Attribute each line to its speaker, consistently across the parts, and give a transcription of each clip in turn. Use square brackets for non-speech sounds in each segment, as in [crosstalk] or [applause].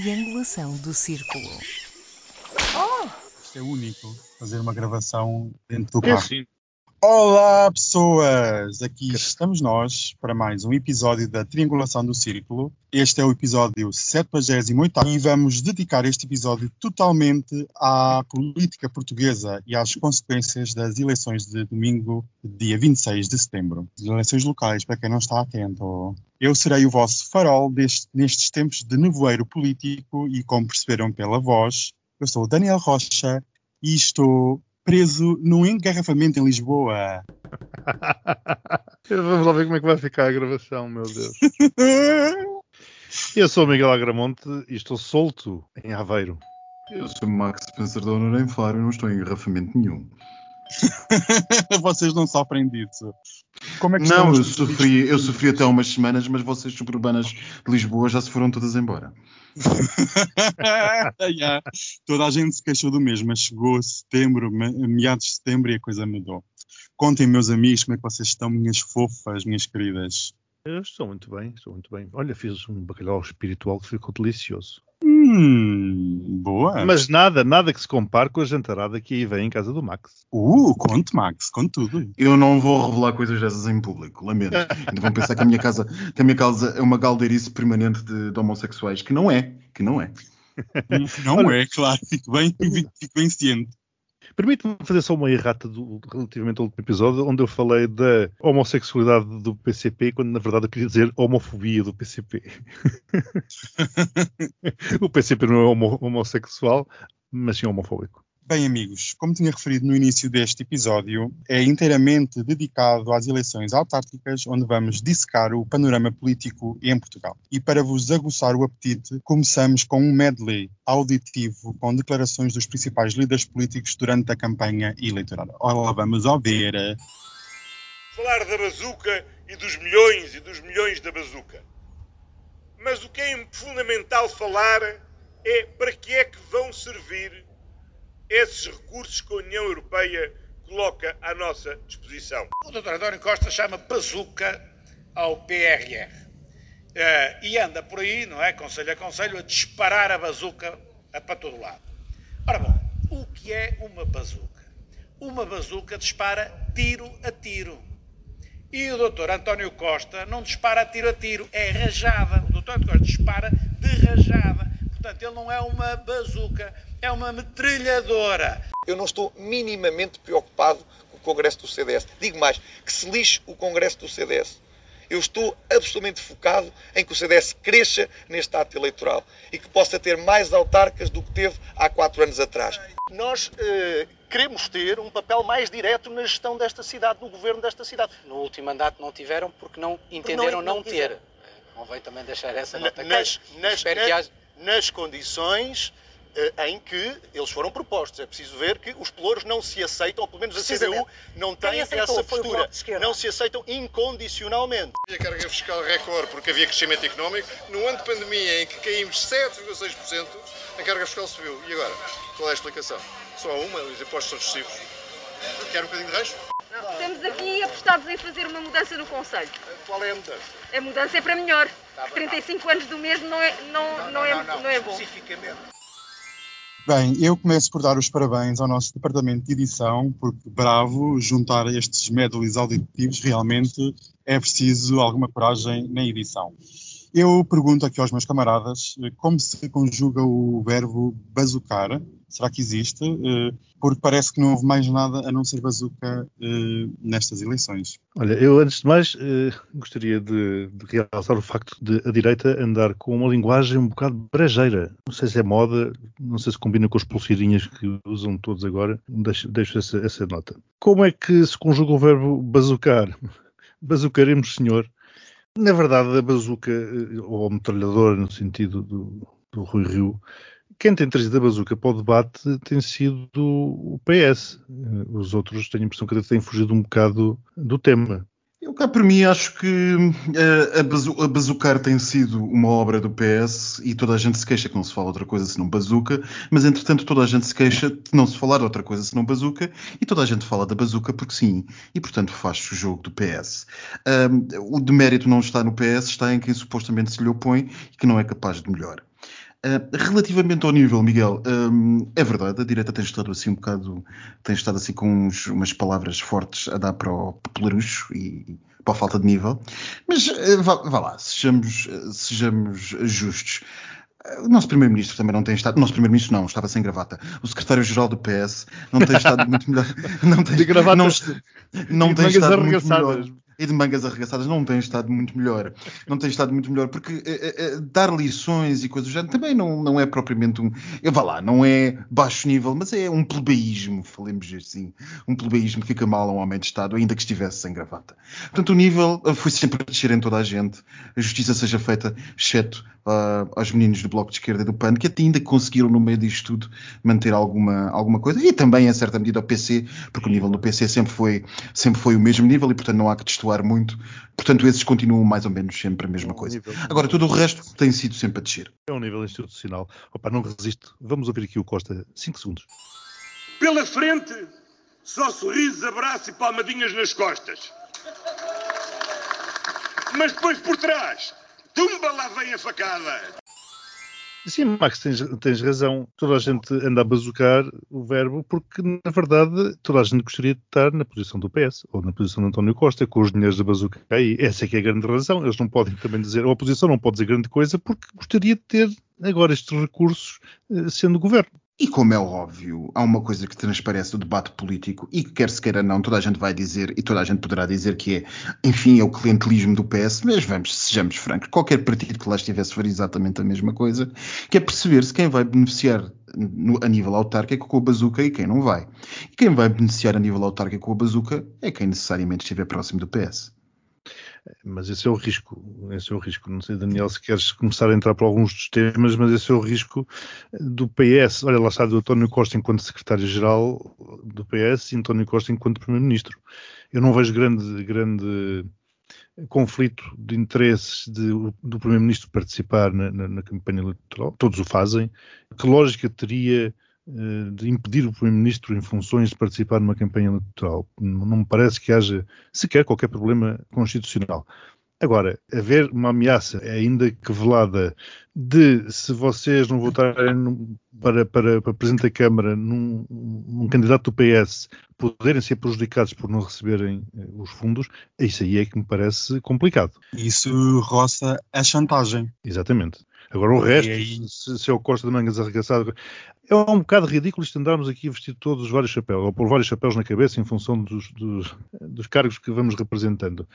Speaker 1: triangulação do círculo.
Speaker 2: Isto é único, fazer uma gravação dentro do
Speaker 3: É
Speaker 2: carro. Olá, pessoas! Aqui estamos nós para mais um episódio da Triangulação do Círculo. Este é o episódio 78 e vamos dedicar este episódio totalmente à política portuguesa e às consequências das eleições de domingo, dia 26 de setembro. As eleições locais, para quem não está atento. Eu serei o vosso farol deste- nestes tempos de nevoeiro político e, como perceberam pela voz, eu sou o Daniel Rocha e estou preso num engarrafamento em Lisboa. [laughs]
Speaker 3: Vamos lá ver como é que vai ficar a gravação, meu Deus. Eu sou o Miguel Agramonte e estou solto em Aveiro.
Speaker 4: Eu sou Max Spencer da Honor em Faro e não estou em engarrafamento nenhum. [laughs]
Speaker 2: Vocês não sofrem disso. Como é que
Speaker 4: Não, eu sofri, eu sofri até umas semanas, mas vocês suburbanas de Lisboa já se foram todas embora. [laughs]
Speaker 2: Yeah. Toda a gente se queixou do mesmo, mas chegou setembro, me- meados de setembro e a coisa mudou. Contem, meus amigos, como é que vocês estão, minhas fofas, minhas queridas.
Speaker 3: Eu estou muito bem, estou muito bem. Olha, fiz um bacalhau espiritual que ficou delicioso.
Speaker 2: Hum, boa.
Speaker 3: Mas nada, nada que se compare com a jantarada que aí vem em casa do Max.
Speaker 2: Uh, conte, Max, conte tudo.
Speaker 4: Eu não vou revelar coisas dessas em público, lamento. Ainda vão pensar que a minha casa, que a minha casa é uma galdeirice permanente de, de homossexuais, que não é, que não é.
Speaker 2: Não é, claro, fico bem, fico bem ciente.
Speaker 3: Permite-me fazer só uma errata do- relativamente ao último episódio, onde eu falei da homossexualidade do PCP, quando na verdade eu queria dizer homofobia do PCP. [laughs] [laughs] o PCP não é homo- homossexual, mas sim homofóbico.
Speaker 2: Bem, amigos, como tinha referido no início deste episódio, é inteiramente dedicado às eleições autárquicas, onde vamos dissecar o panorama político em Portugal. E para vos aguçar o apetite, começamos com um medley auditivo com declarações dos principais líderes políticos durante a campanha eleitoral. Ora, vamos ouvir.
Speaker 5: falar da bazuca e dos milhões e dos milhões da bazuca. Mas o que é fundamental falar é para que é que vão servir esses recursos que a União Europeia coloca à nossa disposição.
Speaker 6: O Dr. António Costa chama bazuca ao PRR. Eh, e anda por aí, não é? Conselho a conselho, a disparar a bazuca a para todo lado. Ora bom, o que é uma bazuca? Uma bazuca dispara tiro a tiro. E o Dr. António Costa não dispara tiro a tiro, é rajada. O Dr. António Costa dispara de rajada. Portanto, ele não é uma bazuca, é uma metralhadora.
Speaker 7: Eu não estou minimamente preocupado com o Congresso do CDS. Digo mais, que se lixe o Congresso do CDS. Eu estou absolutamente focado em que o CDS cresça neste ato eleitoral e que possa ter mais autarcas do que teve há quatro anos atrás.
Speaker 8: nós eh, queremos ter um papel mais direto na gestão desta cidade, no governo desta cidade.
Speaker 9: No último mandato não tiveram porque não entenderam
Speaker 8: não
Speaker 9: não, ter.
Speaker 8: quiseram.
Speaker 9: Convém também deixar essa
Speaker 8: Na-
Speaker 9: nota
Speaker 8: nas, nas,
Speaker 9: Espero
Speaker 8: na-
Speaker 9: que haja...
Speaker 8: nas condições eh, em que eles foram propostos. É preciso ver que os pelouros não se aceitam, ou pelo menos a CDU não tem essa postura. Não se aceitam incondicionalmente.
Speaker 5: A carga fiscal recorde porque havia crescimento económico. No ano de pandemia em que caímos 7,6%, a carga fiscal subiu. E agora? Qual é a explicação? Só uma, os impostos são excessivos. Quer um bocadinho de resto?
Speaker 10: Estamos aqui apostados em fazer uma mudança no Conselho.
Speaker 5: Qual é a mudança?
Speaker 10: A mudança é para melhor. 35 anos do mesmo não é, não, não, é, não é bom.
Speaker 8: Especificamente.
Speaker 2: Bem, eu começo por dar os parabéns ao nosso departamento de edição, porque bravo, juntar estes medleys auditivos realmente é preciso alguma coragem na edição. Eu pergunto aqui aos meus camaradas eh, como se conjuga o verbo bazucar. Será que existe? Eh, Porque parece que não houve mais nada a não ser bazuca eh, nestas eleições.
Speaker 3: Olha, eu antes de mais gostaria de, de realçar o facto de a direita andar com uma linguagem um bocado brejeira. Não sei se é moda, não sei se combina com as pulseirinhas que usam todos agora. Deixo, deixo essa, essa nota. Como é que se conjuga o verbo bazucar? [laughs] Bazucaremos, senhor. Na verdade, a bazuca, eh, ou metralhadora no sentido do, do Rui Rio, quem tem trazido a bazuca para o debate tem sido o PS. Eh, Os outros tenho a impressão que até têm fugido um bocado do tema.
Speaker 4: Eu cá por mim acho que eh, a, bazu a Bazucar tem sido uma obra do PS e toda a gente se queixa que não se fala outra coisa senão Bazuca, mas entretanto toda a gente se queixa de não se falar outra coisa senão Bazuca e toda a gente fala da Bazuca porque sim, e portanto faz o jogo do PS. O demérito não está no PS, está em quem supostamente se lhe opõe e que não é capaz de melhor. Uh, relativamente ao nível, Miguel, um, é verdade, a direita tem estado assim um bocado, tem estado assim com uns, umas palavras fortes a dar para o popularucho e para a falta de nível, mas uh, vá, vá, lá, sejamos, sejamos justos. O nosso Primeiro-Ministro também não tem estado. O nosso Primeiro-Ministro não, estava sem gravata. O Secretário-Geral do PS não tem estado [laughs] muito melhor. Não tem,
Speaker 3: de gravata,
Speaker 4: não,
Speaker 3: não tem estado muito melhor
Speaker 4: e de mangas arregaçadas não tem estado muito melhor. Não tem estado muito melhor, porque uh, uh, dar lições e coisas do género também não, não é propriamente um. Vá lá, não é baixo nível, mas é um plebeísmo, falemos assim. Um plebeísmo que fica mal a um homem de Estado, ainda que estivesse sem gravata. Portanto, o nível foi sempre a descer em toda a gente. A justiça seja feita, exceto uh, aos meninos do Bloco de Esquerda e do PAN, que ainda conseguiram, no meio disto tudo, manter alguma, alguma coisa. E também, em certa medida, ao PC, porque o nível do PC sempre foi, sempre foi o mesmo nível e, portanto, não há que destoar muito. Portanto, esses continuam mais ou menos sempre a mesma coisa. Agora, tudo o resto tem sido sempre a descer.
Speaker 3: É um nível institucional. Opa, não resisto. Vamos ouvir aqui o Costa. 5 segundos.
Speaker 5: Pela frente, só sorrisos, abraços e palmadinhas nas costas. Mas depois por trás, tumba lá vem a facada.
Speaker 3: Sim, Max, tens, tens, razão. Toda a gente anda a bazucar o verbo porque, na verdade, toda a gente gostaria de estar na posição do PS ou na posição de António Costa, com os dinheiros da bazuca aí. Essa é que é a grande razão. Eles não podem também dizer, a oposição não pode dizer grande coisa porque gostaria de ter agora estes recursos eh, sendo governo.
Speaker 4: E como é óbvio, há uma coisa que transparece do debate político e que quer se queira não, toda a gente vai dizer e toda a gente poderá dizer que é, enfim, é o clientelismo do PS, mas vamos, sejamos francos, qualquer partido que lá estivesse faria exatamente a mesma coisa, que é perceber-se quem vai beneficiar no, a nível autárquico com a bazuca e quem não vai. E quem vai beneficiar a nível autárquico com a bazuca é quem necessariamente estiver próximo do PS.
Speaker 3: Mas esse é o risco. Esse é o risco. Não sei, Daniel, se queres começar a entrar por alguns dos temas, mas esse é o risco do PS. Olha, lá está do António Costa enquanto secretário-geral do PS e António Costa enquanto primeiro-ministro. Eu não vejo grande, grande conflito de interesses de, do primeiro-ministro participar na, na, na campanha eleitoral. Todos o fazem. Que lógica teria de impedir o Primeiro-Ministro em funções de participar numa campanha eleitoral. Não me parece que haja sequer qualquer problema constitucional. Agora, haver uma ameaça, ainda que velada, de se vocês não votarem para, para, para Presidente da Câmara num, num, candidato do PS poderem ser prejudicados por não receberem eh, os fundos, isso aí é que me parece complicado.
Speaker 2: Isso roça a chantagem.
Speaker 3: Exatamente. Agora o resto, se, se é o Costa de mangas arregaçado, é um bocado ridículo isto andarmos aqui a vestir todos os vários chapéus, ou pôr vários chapéus na cabeça em função dos, dos, dos cargos que vamos representando.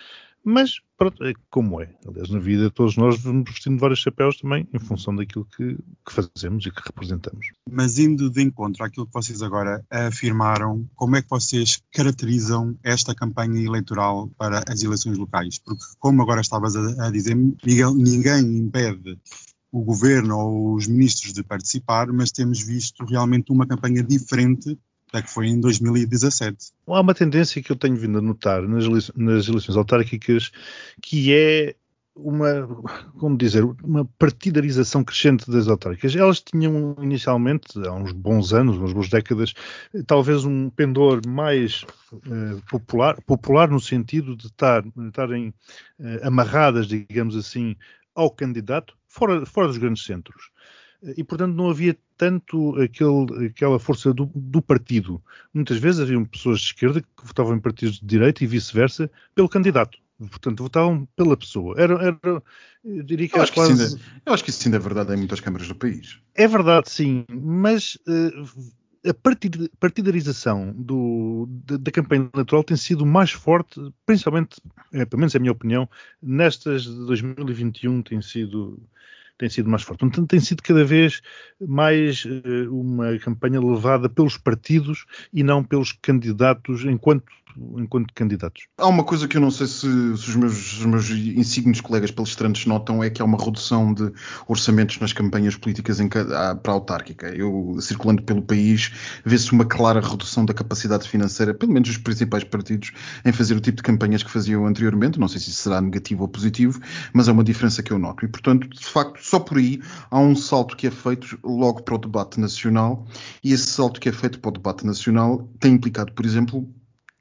Speaker 3: Mas, pronto, é como é. Aliás, na vida todos nós vamos vestindo vários chapéus também em função daquilo que, que, fazemos e que representamos.
Speaker 2: Mas indo de encontro àquilo que vocês agora afirmaram, como é que vocês caracterizam esta campanha eleitoral para as eleições locais? Porque, como agora estavas a, a dizer, Miguel, ninguém impede o governo ou os ministros de participar, mas temos visto realmente uma campanha diferente da que foi em 2017.
Speaker 3: Há uma tendência que eu tenho vindo a notar nas, nas eleições autárquicas que é uma, como dizer, uma partidarização crescente das autárquicas. Elas tinham inicialmente, há uns bons anos, umas boas décadas, talvez um pendor mais uh, popular, popular no sentido de, estar, estarem uh, amarradas, digamos assim, ao candidato, fora, fora dos grandes centros. E, portanto, não havia tanto aquele, aquela força do, do, partido. Muitas vezes haviam pessoas de esquerda que votavam em partidos de direita e vice-versa pelo candidato. Portanto, votavam pela pessoa. Era, era eu diria que
Speaker 4: eu,
Speaker 3: acho
Speaker 4: quase... que ainda, eu acho que isso ainda é verdade em muitas câmaras do país.
Speaker 3: É verdade, sim, mas uh, a partidarização do, da, da, campanha eleitoral tem sido mais forte, principalmente, é, pelo menos é a minha opinião, nestas de 2021 tem sido tem sido mais forte. Portanto, tem sido cada vez mais uh, uma campanha levada pelos partidos e não pelos candidatos enquanto enquanto candidatos.
Speaker 4: Há uma coisa que eu não sei se, se os, meus, os meus insígnios colegas palestrantes notam, é que há uma redução de orçamentos nas campanhas políticas em, para a autárquica. Eu, circulando pelo país, vê-se uma clara redução da capacidade financeira, pelo menos dos principais partidos, em fazer o tipo de campanhas que faziam anteriormente. Não sei se será negativo ou positivo, mas é uma diferença que eu noto. E, portanto, de facto, só por aí há um salto que é feito logo para o debate nacional, e esse salto que é feito para o debate nacional tem implicado, por exemplo,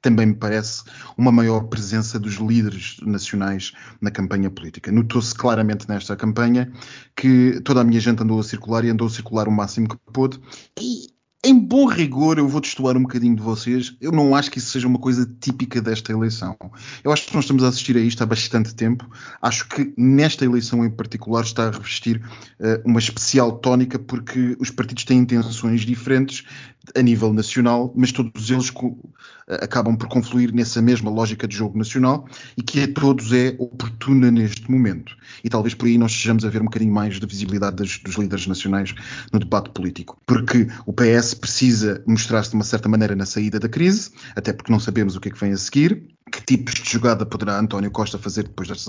Speaker 4: também me parece uma maior presença dos líderes nacionais na campanha política. Notou-se claramente nesta campanha que toda a minha gente andou a circular e andou a circular o máximo que pôde. E em bom rigor, eu vou destoar um bocadinho de vocês. Eu não acho que isso seja uma coisa típica desta eleição. Eu acho que nós estamos a assistir a isto há bastante tempo. Acho que nesta eleição em particular está a revestir uh, uma especial tónica porque os partidos têm intenções diferentes a nível nacional, mas todos eles acabam por confluir nessa mesma lógica de jogo nacional e que a todos é oportuna neste momento. E talvez por aí nós estejamos a ver um bocadinho mais de visibilidade das, dos líderes nacionais no debate político. Porque o PS precisa mostrar-se de uma certa maneira na saída da crise, até porque não sabemos o que é que vem a seguir. Que tipos de jogada poderá António Costa fazer depois destas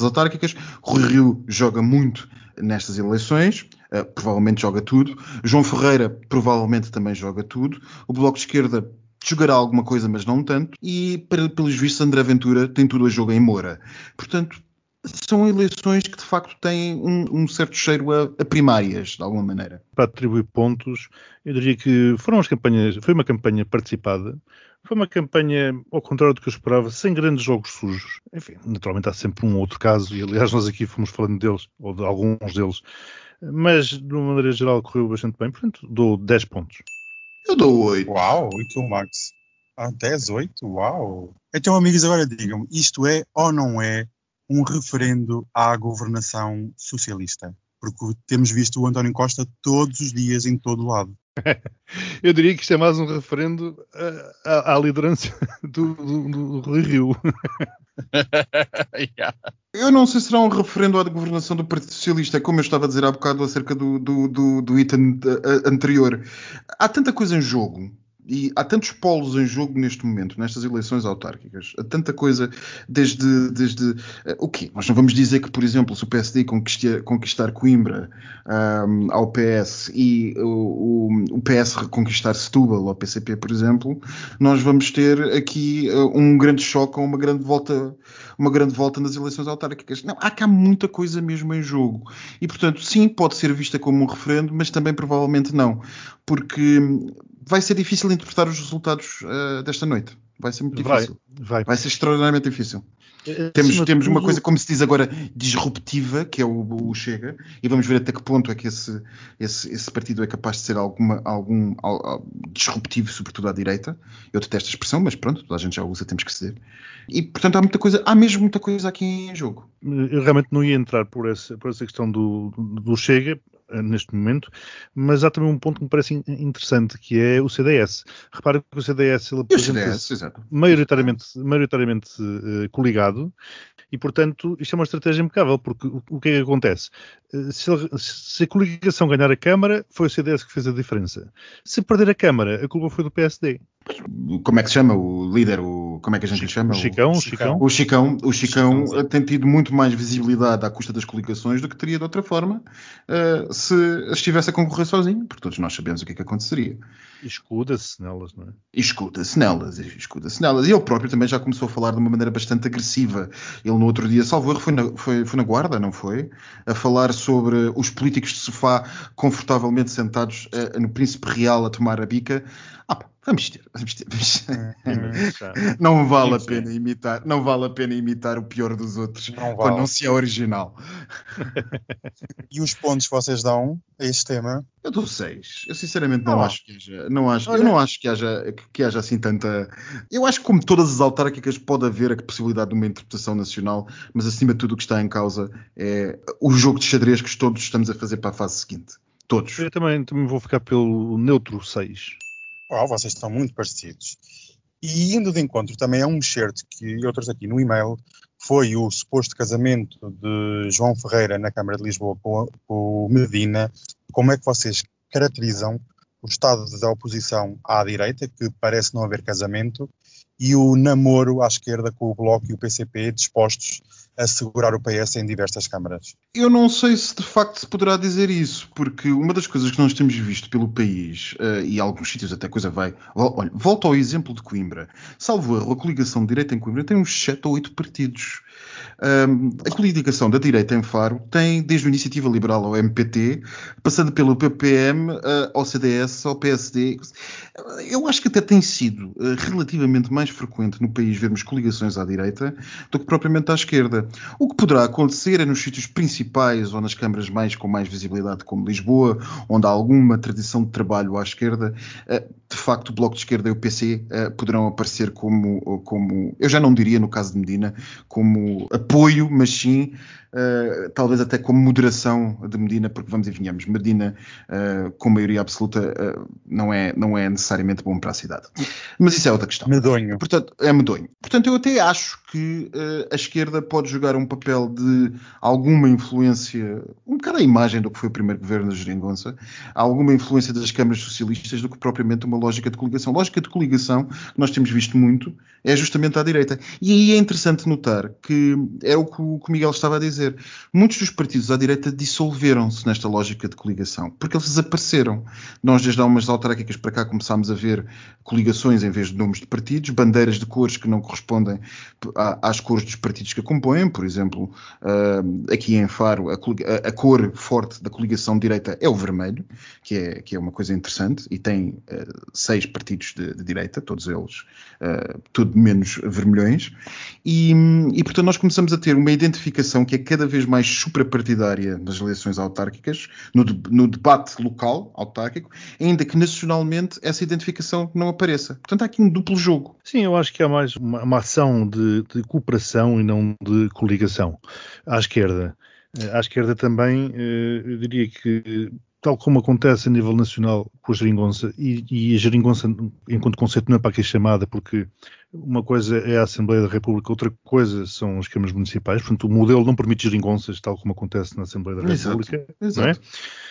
Speaker 4: autárquicas? Rui Rio joga muito nestas eleições, uh, provavelmente joga tudo. João Ferreira provavelmente também joga tudo. O Bloco de Esquerda jogará alguma coisa, mas não tanto. E, para, pelos vistos, André Ventura tem tudo a jogo em Moura. Portanto, são eleições que de facto têm um, um certo cheiro a, a, primárias, de alguma maneira.
Speaker 3: Para atribuir pontos, eu diria que foram as campanhas, foi uma campanha participada, foi uma campanha, ao contrário do que eu esperava, sem grandes jogos sujos. Enfim, naturalmente há sempre um outro caso, e aliás nós aqui fomos falando deles, ou de alguns deles, mas de uma maneira geral correu bastante bem, portanto dou 10 pontos.
Speaker 4: Eu dou 8.
Speaker 2: Uau, e tu, Max? Ah, 10, 8? Uau! Então, amigos, agora digam-me, isto é ou não é um referendo à governação socialista? Porque temos visto o António Costa todos os dias em todo lado. [laughs]
Speaker 3: Eu diria que isto é mais um referendo à, à liderança [laughs] do, do, do Rui Rio. [laughs]
Speaker 4: yeah. Eu não sei se será um referendo à governação do Partido Socialista, como eu estava a dizer há bocado acerca do, do, do, do item eh, anterior. Há tanta coisa em jogo e há tantos polos em jogo neste momento, nestas eleições autárquicas, há tanta coisa desde, desde uh, o quê? Nós não vamos dizer que, por exemplo, se o PSD conquistar, conquistar Coimbra um, ao PS e o, o, PS reconquistar Setúbal ao PCP, por exemplo, nós vamos ter aqui uh, um grande choque ou uma grande volta, uma grande volta nas eleições autárquicas. Não, há cá muita coisa mesmo em jogo. E, portanto, sim, pode ser vista como um referendo, mas também provavelmente não. Porque vai ser difícil interpretar os resultados uh, desta noite. Vai ser muito difícil.
Speaker 3: Vai, vai.
Speaker 4: vai ser extraordinariamente difícil. Eh, temos, temos uma coisa, como se diz agora, disruptiva, que é o, o, Chega, e vamos ver até que ponto é que esse, esse, esse partido é capaz de ser alguma, algum disruptivo, sobretudo à direita. Eu detesto a expressão, mas pronto, toda a gente já usa, temos que ceder. E, portanto, há muita coisa, há mesmo muita coisa aqui em jogo.
Speaker 3: Eu realmente não ia entrar por essa, por essa questão do, do Chega, neste momento, mas há também um ponto que me parece interessante, que é o CDS. Repara que o CDS ele
Speaker 4: apresenta
Speaker 3: maioritariamente, maioritariamente uh, coligado e, portanto, isto é uma estratégia impecável, porque o, o que é que acontece? Uh, se, se, a coligação ganhar a Câmara, foi o CDS que fez a diferença. Se perder a Câmara, a culpa foi do PSD.
Speaker 4: Como é que se chama o líder? O, como é que a gente lhe chama?
Speaker 3: O Chicão, o Chicão.
Speaker 4: O Chicão, o Chicão, Chicão tem tido muito mais visibilidade à custa das coligações do que teria de outra forma uh, se estivesse a concorrer sozinho, porque todos nós sabemos o que é que aconteceria.
Speaker 3: Escuda-se nelas, não é?
Speaker 4: Escuda-se nelas, e escuda-se nelas. E ele próprio também já começou a falar de uma maneira bastante agressiva. Ele no outro dia, salvo erro, foi na, foi, foi na guarda, não foi? A falar sobre os políticos de sofá confortavelmente sentados uh, no Príncipe Real a tomar a bica. Ah, Vamos ter, vamos ter. Vamos... É, [laughs] não vale a pena imitar, não vale a pena imitar o pior dos outros não vale. quando não se é original. [laughs]
Speaker 2: e os pontos que vocês dão a este tema?
Speaker 4: Eu dou seis. Eu sinceramente não, acho que haja, não acho, eu não acho que haja, que, que, haja assim tanta. Eu acho que como todas as autárquicas pode haver a possibilidade de uma interpretação nacional, mas acima de tudo o que está em causa é o jogo de xadrez que todos estamos a fazer para a fase seguinte. Todos.
Speaker 3: Eu também, também vou ficar pelo neutro 6.
Speaker 2: Oh, vocês estão muito parecidos. E indo de encontro também a um shirt que eu trouxe aqui no e-mail, foi o suposto casamento de João Ferreira na Câmara de Lisboa com, com Medina. Como é que vocês caracterizam o estado da oposição à direita, que parece não haver casamento, e o namoro à esquerda com o Bloco e o PCP dispostos a segurar o PS em diversas câmaras.
Speaker 4: Eu não sei se de facto se poderá dizer isso, porque uma das coisas que nós temos visto pelo país, uh, e alguns sítios até coisa vai. Olha, volta ao exemplo de Coimbra. Salvo erro, a coligação de direita em Coimbra tem uns 7 ou 8 partidos. A coligação da direita em Faro tem desde a Iniciativa Liberal ao MPT, passando pelo PPM, uh, ao CDS, ao PSD. Eu acho que até tem sido uh, relativamente mais frequente no país vermos coligações à direita do que propriamente à esquerda. O que poderá acontecer é nos sítios principais ou nas câmaras mais com mais visibilidade, como Lisboa, onde há alguma tradição de trabalho à esquerda, uh, de facto o Bloco de Esquerda e o PC poderão aparecer como, como, eu já não diria no caso de Medina, como apoio, mas sim uh, talvez até como moderação de Medina, porque vamos e venhamos, Medina uh, com maioria absoluta uh, não, é, não é necessariamente bom para a cidade. Mas isso é outra questão.
Speaker 2: Medonho.
Speaker 4: Portanto, é medonho. Portanto, eu até acho que a esquerda pode jogar um papel de alguma influência, um bocado a imagem do que foi o primeiro governo da Geringonça, alguma influência das câmaras socialistas do que propriamente uma lógica de coligação. Lógica de coligação, que nós temos visto muito, é justamente à direita. E aí é interessante notar que é o que o Miguel estava a dizer. Muitos dos partidos à direita dissolveram-se nesta lógica de coligação, porque eles desapareceram. Nós, desde há umas autárquicas para cá, começámos a ver coligações em vez de nomes de partidos, bandeiras de cores que não correspondem às cores dos partidos que a compõem. Por exemplo, ah, aqui em Faro, a, cor forte da coligação de direita é o vermelho, que é, que é uma coisa interessante, e tem ah, seis partidos de, de direita, todos eles, uh, tudo menos vermelhões. E, e, portanto, nós começamos a ter uma identificação que é cada vez mais suprapartidária nas eleições autárquicas, no, no debate local autárquico, ainda que nacionalmente essa identificação não apareça. Portanto, há aqui um duplo jogo.
Speaker 3: Sim, eu acho que há mais uma, uma ação de, de cooperação e não de coligação à esquerda. Eh, à esquerda também, eh, eu diria que tal como acontece a nível nacional com a geringonça, e, e, a geringonça, enquanto conceito, não é para aqui chamada, porque uma coisa é a Assembleia da República, outra coisa são as câmaras municipais, portanto, o modelo não permite geringonças, tal como acontece na Assembleia da República,
Speaker 4: exato,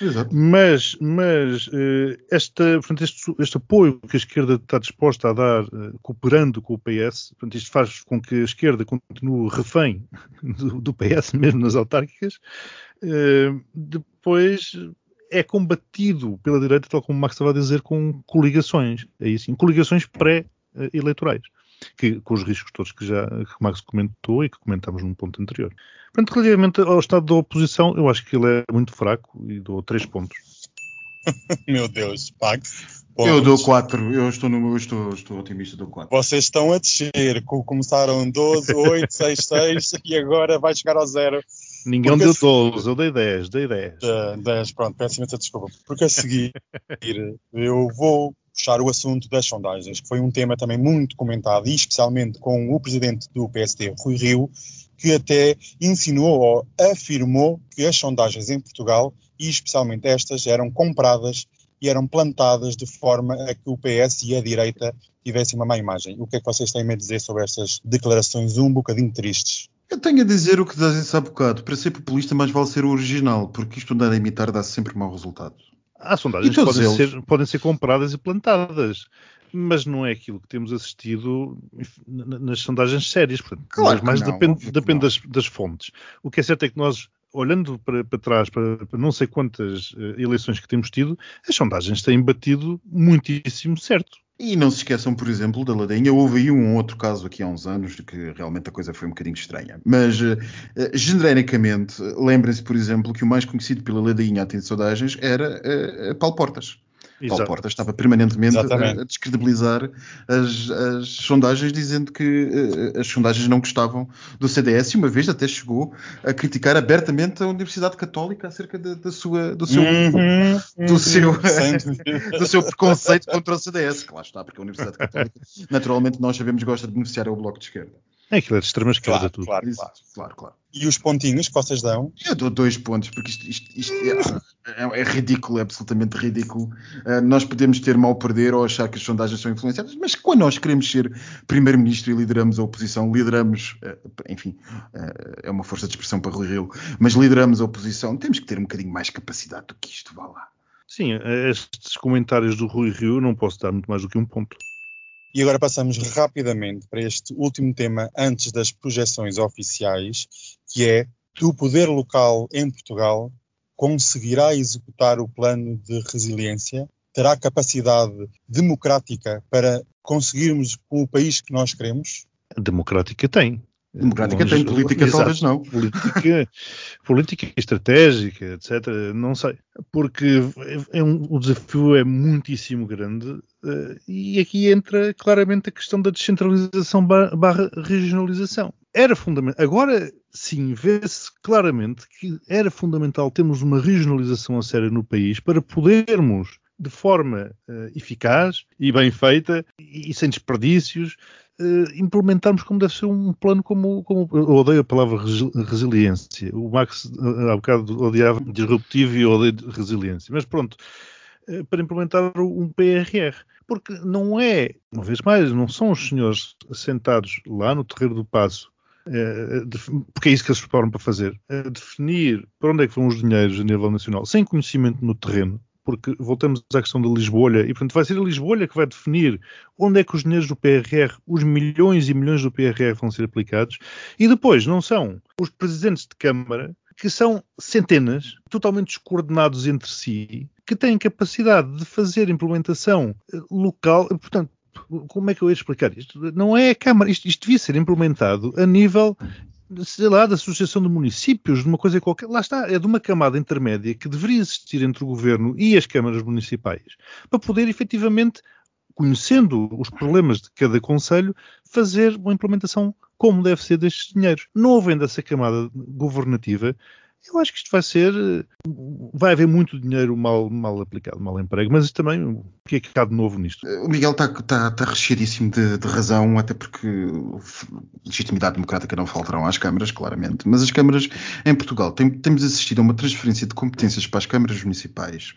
Speaker 3: é?
Speaker 4: Exato.
Speaker 3: Mas, mas eh, esta, portanto, este, este, apoio que a esquerda está disposta a dar, eh, cooperando com o PS, portanto, isto faz com que a esquerda continue refém [laughs] do, do PS, mesmo nas autárquicas, eh, depois é combatido pela direita, tal como o Max estava a dizer, com coligações. Aí sim, coligações pré-eleitorais. Que, com os riscos todos que já que o Max comentou e que comentámos num ponto anterior. Portanto, relativamente ao estado da oposição, eu acho que ele é muito fraco e dou três pontos. [laughs]
Speaker 2: Meu Deus, Max.
Speaker 4: Pontos. Eu dou 4, eu estou, no, eu estou, estou otimista, dou 4.
Speaker 2: Vocês estão a descer, começaram 12, 8, 6, 6 e agora vai chegar ao zero.
Speaker 3: Ninguém deu 12, eu dei 10, dei 10.
Speaker 2: 10, pronto, peço imensa desculpa. Porque a seguir eu vou puxar o assunto das sondagens, que foi um tema também muito comentado, e especialmente com o presidente do PSD, Rui Rio, que até insinuou ou afirmou que as sondagens em Portugal, e especialmente estas, eram compradas e eram plantadas de forma a que o PS e a direita tivessem uma má imagem. O que é que vocês têm a dizer sobre estas declarações um bocadinho tristes?
Speaker 4: Eu tenho a dizer o que dizem há bocado. Para ser populista, mais vale ser o original, porque isto andar a imitar dá sempre mau resultado.
Speaker 3: Há sondagens que podem ser, podem ser compradas e plantadas, mas não é aquilo que temos assistido nas sondagens sérias. Portanto,
Speaker 4: claro
Speaker 3: mais
Speaker 4: não,
Speaker 3: depende, depende das, das, fontes. O que é certo é que nós, olhando para, para trás, para, para, não sei quantas uh, eleições que temos tido, as sondagens têm batido muitíssimo certo.
Speaker 4: E não se esqueçam, por exemplo, da ladainha. Houve aí um outro caso aqui há uns anos que realmente a coisa foi um bocadinho estranha. Mas, uh, genericamente, lembrem-se, por exemplo, que o mais conhecido pela ladainha a sondagens era uh, Paulo Portas. Exato. Paulo Porta estava permanentemente a, a, descredibilizar as, as, sondagens, dizendo que uh, as sondagens não gostavam do CDS e uma vez até chegou a criticar abertamente a Universidade Católica acerca de, de sua, do seu, uhum, do, uhum, seu [laughs] do seu preconceito contra o CDS. Que lá está, porque a Universidade Católica, naturalmente, nós sabemos gosta de beneficiar o Bloco de Esquerda.
Speaker 3: É aquilo é de extrema esquerda
Speaker 2: claro,
Speaker 3: tudo.
Speaker 2: Claro, claro, claro, claro. E os pontinhos que vocês dão?
Speaker 4: Eu dou dois pontos, porque isto, isto, isto é, é, é, ridículo, é absolutamente ridículo. Uh, nós podemos ter mal perder ou achar que as sondagens são influenciadas, mas quando nós queremos ser primeiro-ministro e lideramos a oposição, lideramos, uh, enfim, uh, é uma força de expressão para Rui Rio, mas lideramos a oposição, temos que ter um bocadinho mais capacidade do que isto, vá lá.
Speaker 3: Sim, estes comentários do Rui Rio não posso dar muito mais do que um ponto.
Speaker 2: E agora passamos rapidamente para este último tema antes das projeções oficiais, que é o poder local em Portugal conseguirá executar o plano de resiliência? Terá capacidade democrática para conseguirmos o país que nós queremos?
Speaker 3: Democrática tem.
Speaker 4: Democrática tem, política
Speaker 3: Exato.
Speaker 4: talvez não.
Speaker 3: Política, [laughs] política estratégica, etc. Não sei. Porque é um- o desafio é muitíssimo grande eh, e aqui entra claramente a questão da descentralização ba- barra regionalização. Era fundamental. Agora sim, vê-se claramente que era fundamental termos uma regionalização a sério no país para podermos de forma eh, eficaz e bem feita e, e sem desperdícios eh, implementarmos como deve ser um plano como, como eu odeio a palavra resi- resiliência. O Max eh, há bocado odiava disruptivo e odeio resiliência. Mas pronto, eh, para implementar um PRR. Porque não é, uma vez mais, não são os senhores sentados lá no terreiro do passo porque é isso que eles se preparam para fazer, definir para onde é que vão os dinheiros a nível nacional, sem conhecimento no terreno, porque voltamos à questão da Lisboa, e portanto vai ser a Lisboa que vai definir onde é que os dinheiros do PRR, os milhões e milhões do PRR vão ser aplicados, e depois não são os presidentes de Câmara, que são centenas, totalmente descoordenados entre si, que têm capacidade de fazer implementação eh, local, portanto, como é que eu ia explicar isto? Não é a Câmara, isto, isto devia ser implementado a nível, sei lá, da Associação de Municípios, de uma coisa qualquer. Lá está, é de uma camada intermédia que deveria existir entre o Governo e as câmaras municipais, para poder efetivamente, conhecendo os problemas de cada Conselho, fazer uma implementação como deve ser destes dinheiros. Não havendo essa camada governativa, eu acho que isto vai ser. Vai haver muito dinheiro mal, mal aplicado, mal emprego, mas também, o que é que há de novo nisto?
Speaker 4: O Miguel está tá, tá recheadíssimo de, de razão, até porque legitimidade democrática não faltarão às câmaras, claramente. Mas as câmaras em Portugal tem- temos assistido a uma transferência de competências para as câmaras municipais,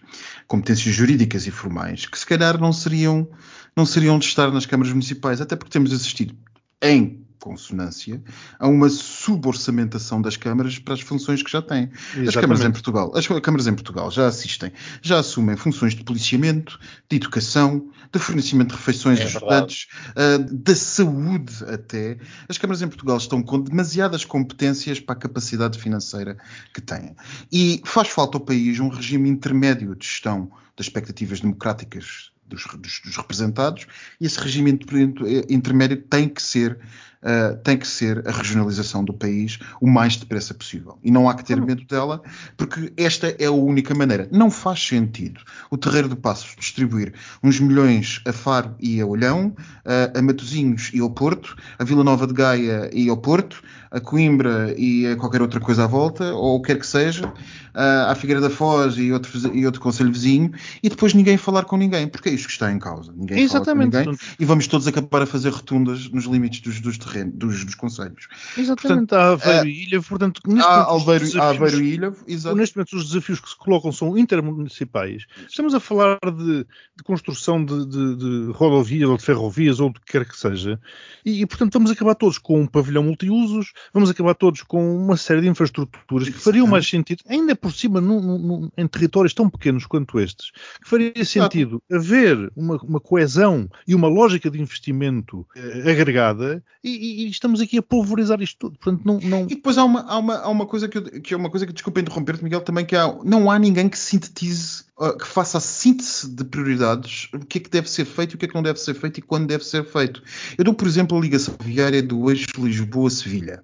Speaker 4: competências jurídicas e formais, que se calhar não seriam, não seriam de estar nas câmaras municipais, até porque temos assistido em consonância a uma suborçamentação das câmaras para as funções que já têm. As câmaras em Portugal, as câmaras em Portugal já assistem, já assumem funções de policiamento, de educação, de fornecimento de refeições
Speaker 9: É
Speaker 4: aos estudantes, ah, da saúde até. As câmaras em Portugal estão com demasiadas competências para a capacidade financeira que têm. E faz falta ao país um regime intermédio de gestão das expectativas democráticas dos, dos- dos representados e esse regime inter- intermédio tem que ser Uh, tem que ser a regionalização do país o mais depressa possível. E não há que ter medo dela, porque esta é a única maneira. Não faz sentido o Terreiro do Passo distribuir uns milhões a Faro e a Olhão, uh, a Matosinhos e ao Porto, a Vila Nova de Gaia e ao Porto, a Coimbra e a qualquer outra coisa à volta, ou o que quer que seja, uh, à Figueira da Foz e outro, e outro conselho vizinho, e depois ninguém falar com ninguém, porque é isto que está em causa. Ninguém
Speaker 3: Exatamente.
Speaker 4: ninguém e vamos todos acabar a fazer rotundas nos limites dos, dos terrenos, dos, dos conselhos.
Speaker 3: Exatamente, há Aveiro e Ilha, portanto, neste
Speaker 4: Há
Speaker 3: momento, os
Speaker 4: Alveiro, há
Speaker 3: desafios-
Speaker 4: Aveiro e Ilha, exato.
Speaker 3: Neste momento, os desafios que se colocam são intermunicipais. Estamos a falar de, de construção de, de- de rodovias ou de ferrovias ou do que quer que seja. E, e, portanto, vamos acabar todos com um pavilhão multiusos, vamos acabar todos com uma série de infraestruturas que fariam mais sentido, ainda por cima, num- num- em territórios tão pequenos quanto estes, que faria sentido haver uma, uma coesão e uma lógica de investimento eh, agregada e, e- e estamos aqui a pulverizar isto tudo. Portanto, não, não,
Speaker 4: E depois há uma, há uma, há uma coisa que, eu, que é uma coisa que desculpa interromper-te, Miguel, também que há, não há ninguém que sintetize, uh, que faça a síntese de prioridades, o que é que deve ser feito, o que é que não deve ser feito e quando deve ser feito. Eu dou, por exemplo, a ligação viária do eixo Lisboa-Sevilha.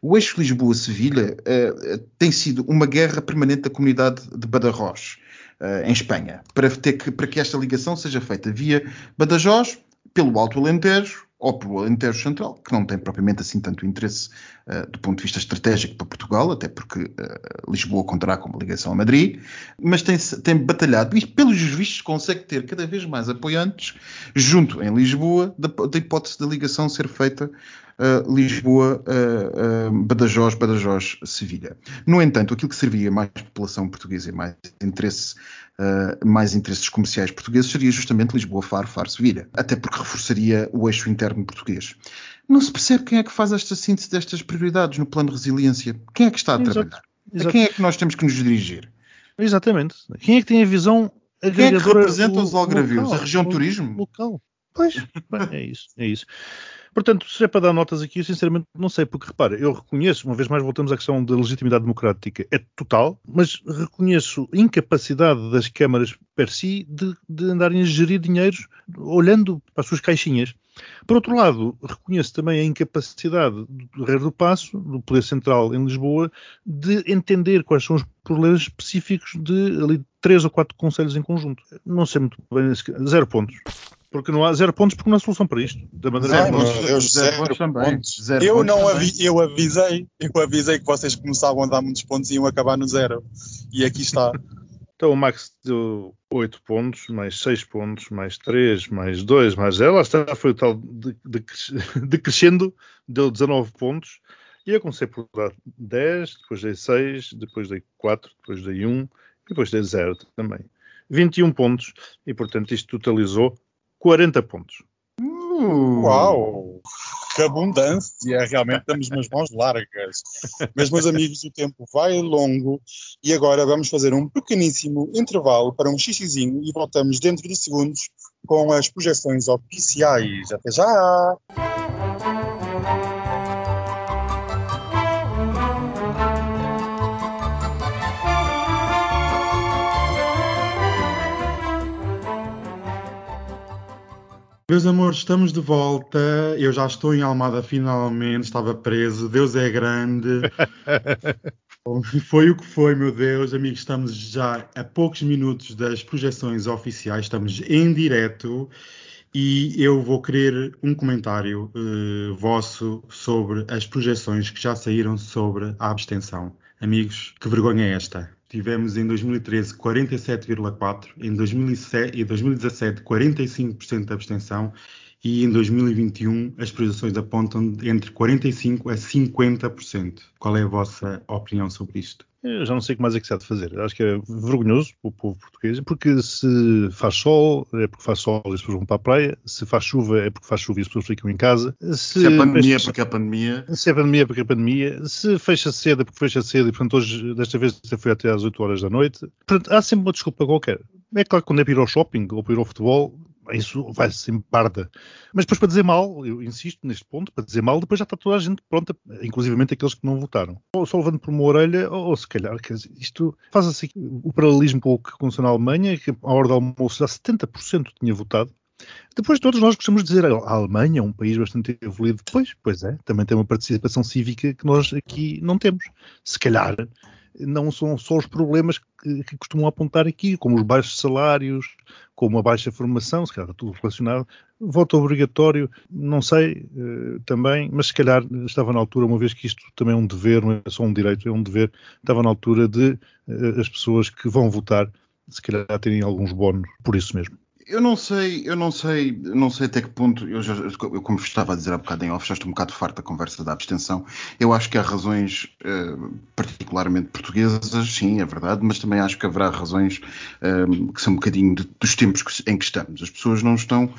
Speaker 4: O eixo Lisboa-Sevilha uh, tem sido uma guerra permanente da comunidade de Badajoz, uh, em Espanha, para, ter que, para que esta ligação seja feita via Badajoz, pelo Alto Alentejo ou pelo Alentejo Central, que não tem propriamente assim tanto interesse uh, do ponto de vista estratégico para Portugal, até porque uh, Lisboa contará com uma ligação a Madrid, mas tem, tem batalhado e, pelos vistos, consegue ter cada vez mais apoiantes junto em Lisboa da, da hipótese da ligação ser feita uh, Lisboa, uh, uh, Badajoz, Badajoz, Sevilha. No entanto, aquilo que serviria mais população portuguesa e mais interesse Uh, mais interesses comerciais portugueses seria justamente Lisboa, Faro, Faro, Sevilha. Até porque reforçaria o eixo interno português. Não se percebe quem é que faz esta síntese destas prioridades no plano de resiliência. Quem é que está a
Speaker 3: Exato.
Speaker 4: trabalhar?
Speaker 3: Exato.
Speaker 4: A quem é que nós temos que nos dirigir?
Speaker 3: Exatamente. Quem é que tem a visão
Speaker 4: Quem é que representa os algravios?
Speaker 3: local?
Speaker 4: A região de turismo?
Speaker 3: Local. Pois, bem, é isso, é isso. Portanto, se é para dar notas aqui, eu sinceramente não sei, porque repara, eu reconheço, uma vez mais voltamos à questão da legitimidade democrática, é total, mas reconheço a incapacidade das câmaras per si de, de andarem a gerir dinheiros olhando para as suas caixinhas. Por outro lado, reconheço também a incapacidade do Rei do Passo, do Poder Central em Lisboa, de entender quais são os problemas específicos de ali três ou quatro conselhos em conjunto. Não sei muito bem, zero pontos. Porque não há zero pontos porque não há solução para isto. Da maneira
Speaker 2: Zero,
Speaker 3: como-
Speaker 2: meu Deus,
Speaker 4: zero
Speaker 2: zero
Speaker 4: pontos também.
Speaker 2: pontos.
Speaker 4: Zero
Speaker 2: eu
Speaker 4: pontos
Speaker 2: não
Speaker 4: também.
Speaker 2: avi, eu avisei, eu avisei que vocês começavam a dar muitos pontos e iam acabar no zero. E aqui está. [laughs]
Speaker 3: Então o Max deu 8 pontos, mais 6 pontos, mais 3, mais 2, mais 0. Lá está, foi o tal de, de, [laughs] decrescendo, deu 19 pontos. E eu comecei por dar 10, depois dei 6, depois dei 4, depois dei 1 e depois dei 0 também. 21 pontos e, portanto, isto totalizou 40 pontos.
Speaker 4: Uh,
Speaker 2: Uau! Que abundância! Realmente estamos nas mãos largas. Mas, meus amigos, o tempo vai longo e agora vamos fazer um pequeníssimo intervalo para um xixizinho e voltamos dentro de segundos com as projeções oficiais. Até já! Meus amores, estamos de volta. Eu já estou em Almada finalmente. Estava preso. Deus é grande. [laughs] Foi o que foi, meu Deus. Amigos, estamos já a poucos minutos das projeções oficiais. Estamos em direto. E eu vou querer um comentário eh, vosso sobre as projeções que já saíram sobre a abstenção. Amigos, que vergonha é esta? Tivemos em 2013 47,4%, em 2007 e 2017 45% de abstenção e em 2021 as projeções apontam entre 45% a 50%. Qual é a vossa opinião sobre isto?
Speaker 3: Eu já não sei o que mais é que se há de fazer. Acho que é vergonhoso para o povo português, porque se faz sol, é porque faz sol e as pessoas vão para a praia. Se faz chuva, é porque faz chuva e as pessoas ficam em casa. Se,
Speaker 4: Se é pandemia, é
Speaker 3: fecha-
Speaker 4: porque é pandemia.
Speaker 3: se é pandemia, é porque é pandemia. Se fecha cedo, é porque fecha cedo. E, portanto, hoje, desta vez, foi até às 8 horas da noite. Portanto, há sempre uma desculpa qualquer. É claro que quando é para ir ao shopping ou para ir ao futebol, isso vai sempre barda. Mas depois, para dizer mal, eu insisto neste ponto, para dizer mal, depois já está toda a gente pronta, inclusivamente aqueles que não votaram. Ou só levando por uma orelha, ou, ou se calhar, dizer, isto faz-se aqui o paralelismo com o que aconteceu na Alemanha, que à hora do almoço já 70% tinha votado. Depois todos nós gostamos de dizer a Alemanha é um país bastante evoluído. Pois, pois é, também tem uma participação cívica que nós aqui não temos. Se calhar não são só os problemas que, que costumam apontar aqui, como os baixos salários, como a baixa formação, se calhar está tudo relacionado. Voto obrigatório, não sei eh, também, mas se calhar estava na altura, uma vez que isto também é um dever, não é só um direito, é um dever, estava na altura de eh, as pessoas que vão votar, se calhar terem alguns bónus por isso mesmo.
Speaker 4: Eu não sei, eu não sei, não sei até que ponto, eu, já, eu como estava a dizer há bocado em off, já estou um bocado farto da conversa da abstenção. Eu acho que há razões eh, particularmente portuguesas, sim, é verdade, mas também acho que haverá razões eh, que são um bocadinho de- dos tempos que- em que estamos. As pessoas não estão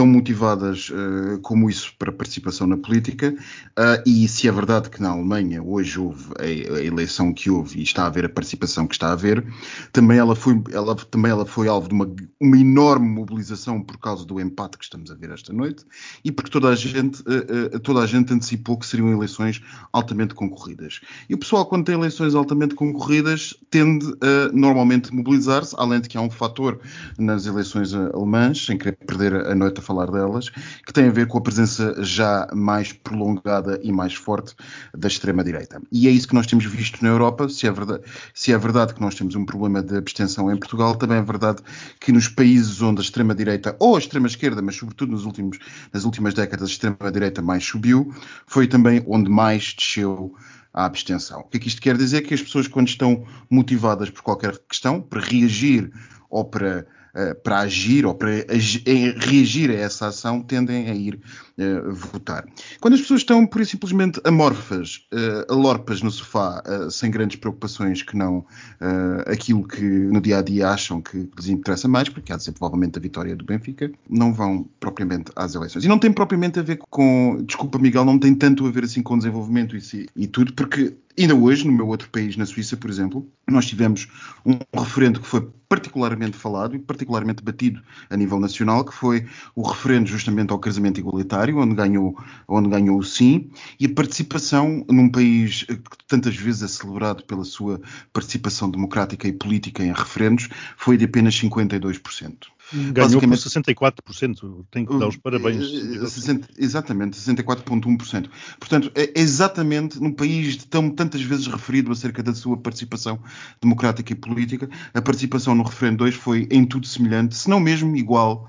Speaker 4: tão motivadas eh, como isso para participação na política ah, e se é verdade que na Alemanha hoje houve a, a eleição que houve e está a haver a participação que está a haver, também ela foi, ela, também ela foi alvo de uma, uma enorme mobilização por causa do empate que estamos a ver esta noite e porque toda a gente, eh, toda a gente antecipou que seriam eleições altamente concorridas. E o pessoal, quando tem eleições altamente concorridas, tende a normalmente mobilizar-se, além de que há um fator nas eleições alemãs, sem querer perder a noite a falar delas, que tem a ver com a presença já mais prolongada e mais forte da extrema-direita. E é isso que nós temos visto na Europa. Se é, verdade, se é verdade que nós temos um problema de abstenção em Portugal, também é verdade que nos países onde a extrema-direita, ou a extrema-esquerda, mas sobretudo nos últimos, nas últimas décadas, a extrema-direita mais subiu, foi também onde mais desceu a abstenção. O que é que isto quer dizer? Que as pessoas, quando estão motivadas por qualquer questão, para reagir ou para para agir ou para agi eh, reagir a essa ação tendem a ir uh, votar. Quando as pessoas estão, por simplesmente, amorfas, uh, alorpas no sofá, sem grandes preocupações que não aquilo que no dia a dia acham que lhes interessa mais, porque há de ser provavelmente a vitória do Benfica, não vão propriamente às eleições. E não tem propriamente a ver com, desculpa Miguel, não tem tanto a ver assim com desenvolvimento e, e tudo, porque Ainda hoje, no meu outro país, na Suíça, por exemplo, nós tivemos um referendo que foi particularmente falado e particularmente batido a nível nacional, que foi o referendo justamente ao casamento igualitário, onde ganhou, onde ganhou o sim, e a participação num país que tantas vezes é celebrado pela sua participação democrática e política em referendos, foi de apenas 52%.
Speaker 3: Ganhou por 64%. Tenho que dar os parabéns.
Speaker 4: Uh, exatamente, 64,1%. Portanto, é exatamente num país tão tantas vezes referido acerca da sua participação democrática e política, a participação no referendo 2 foi em tudo semelhante, se não mesmo igual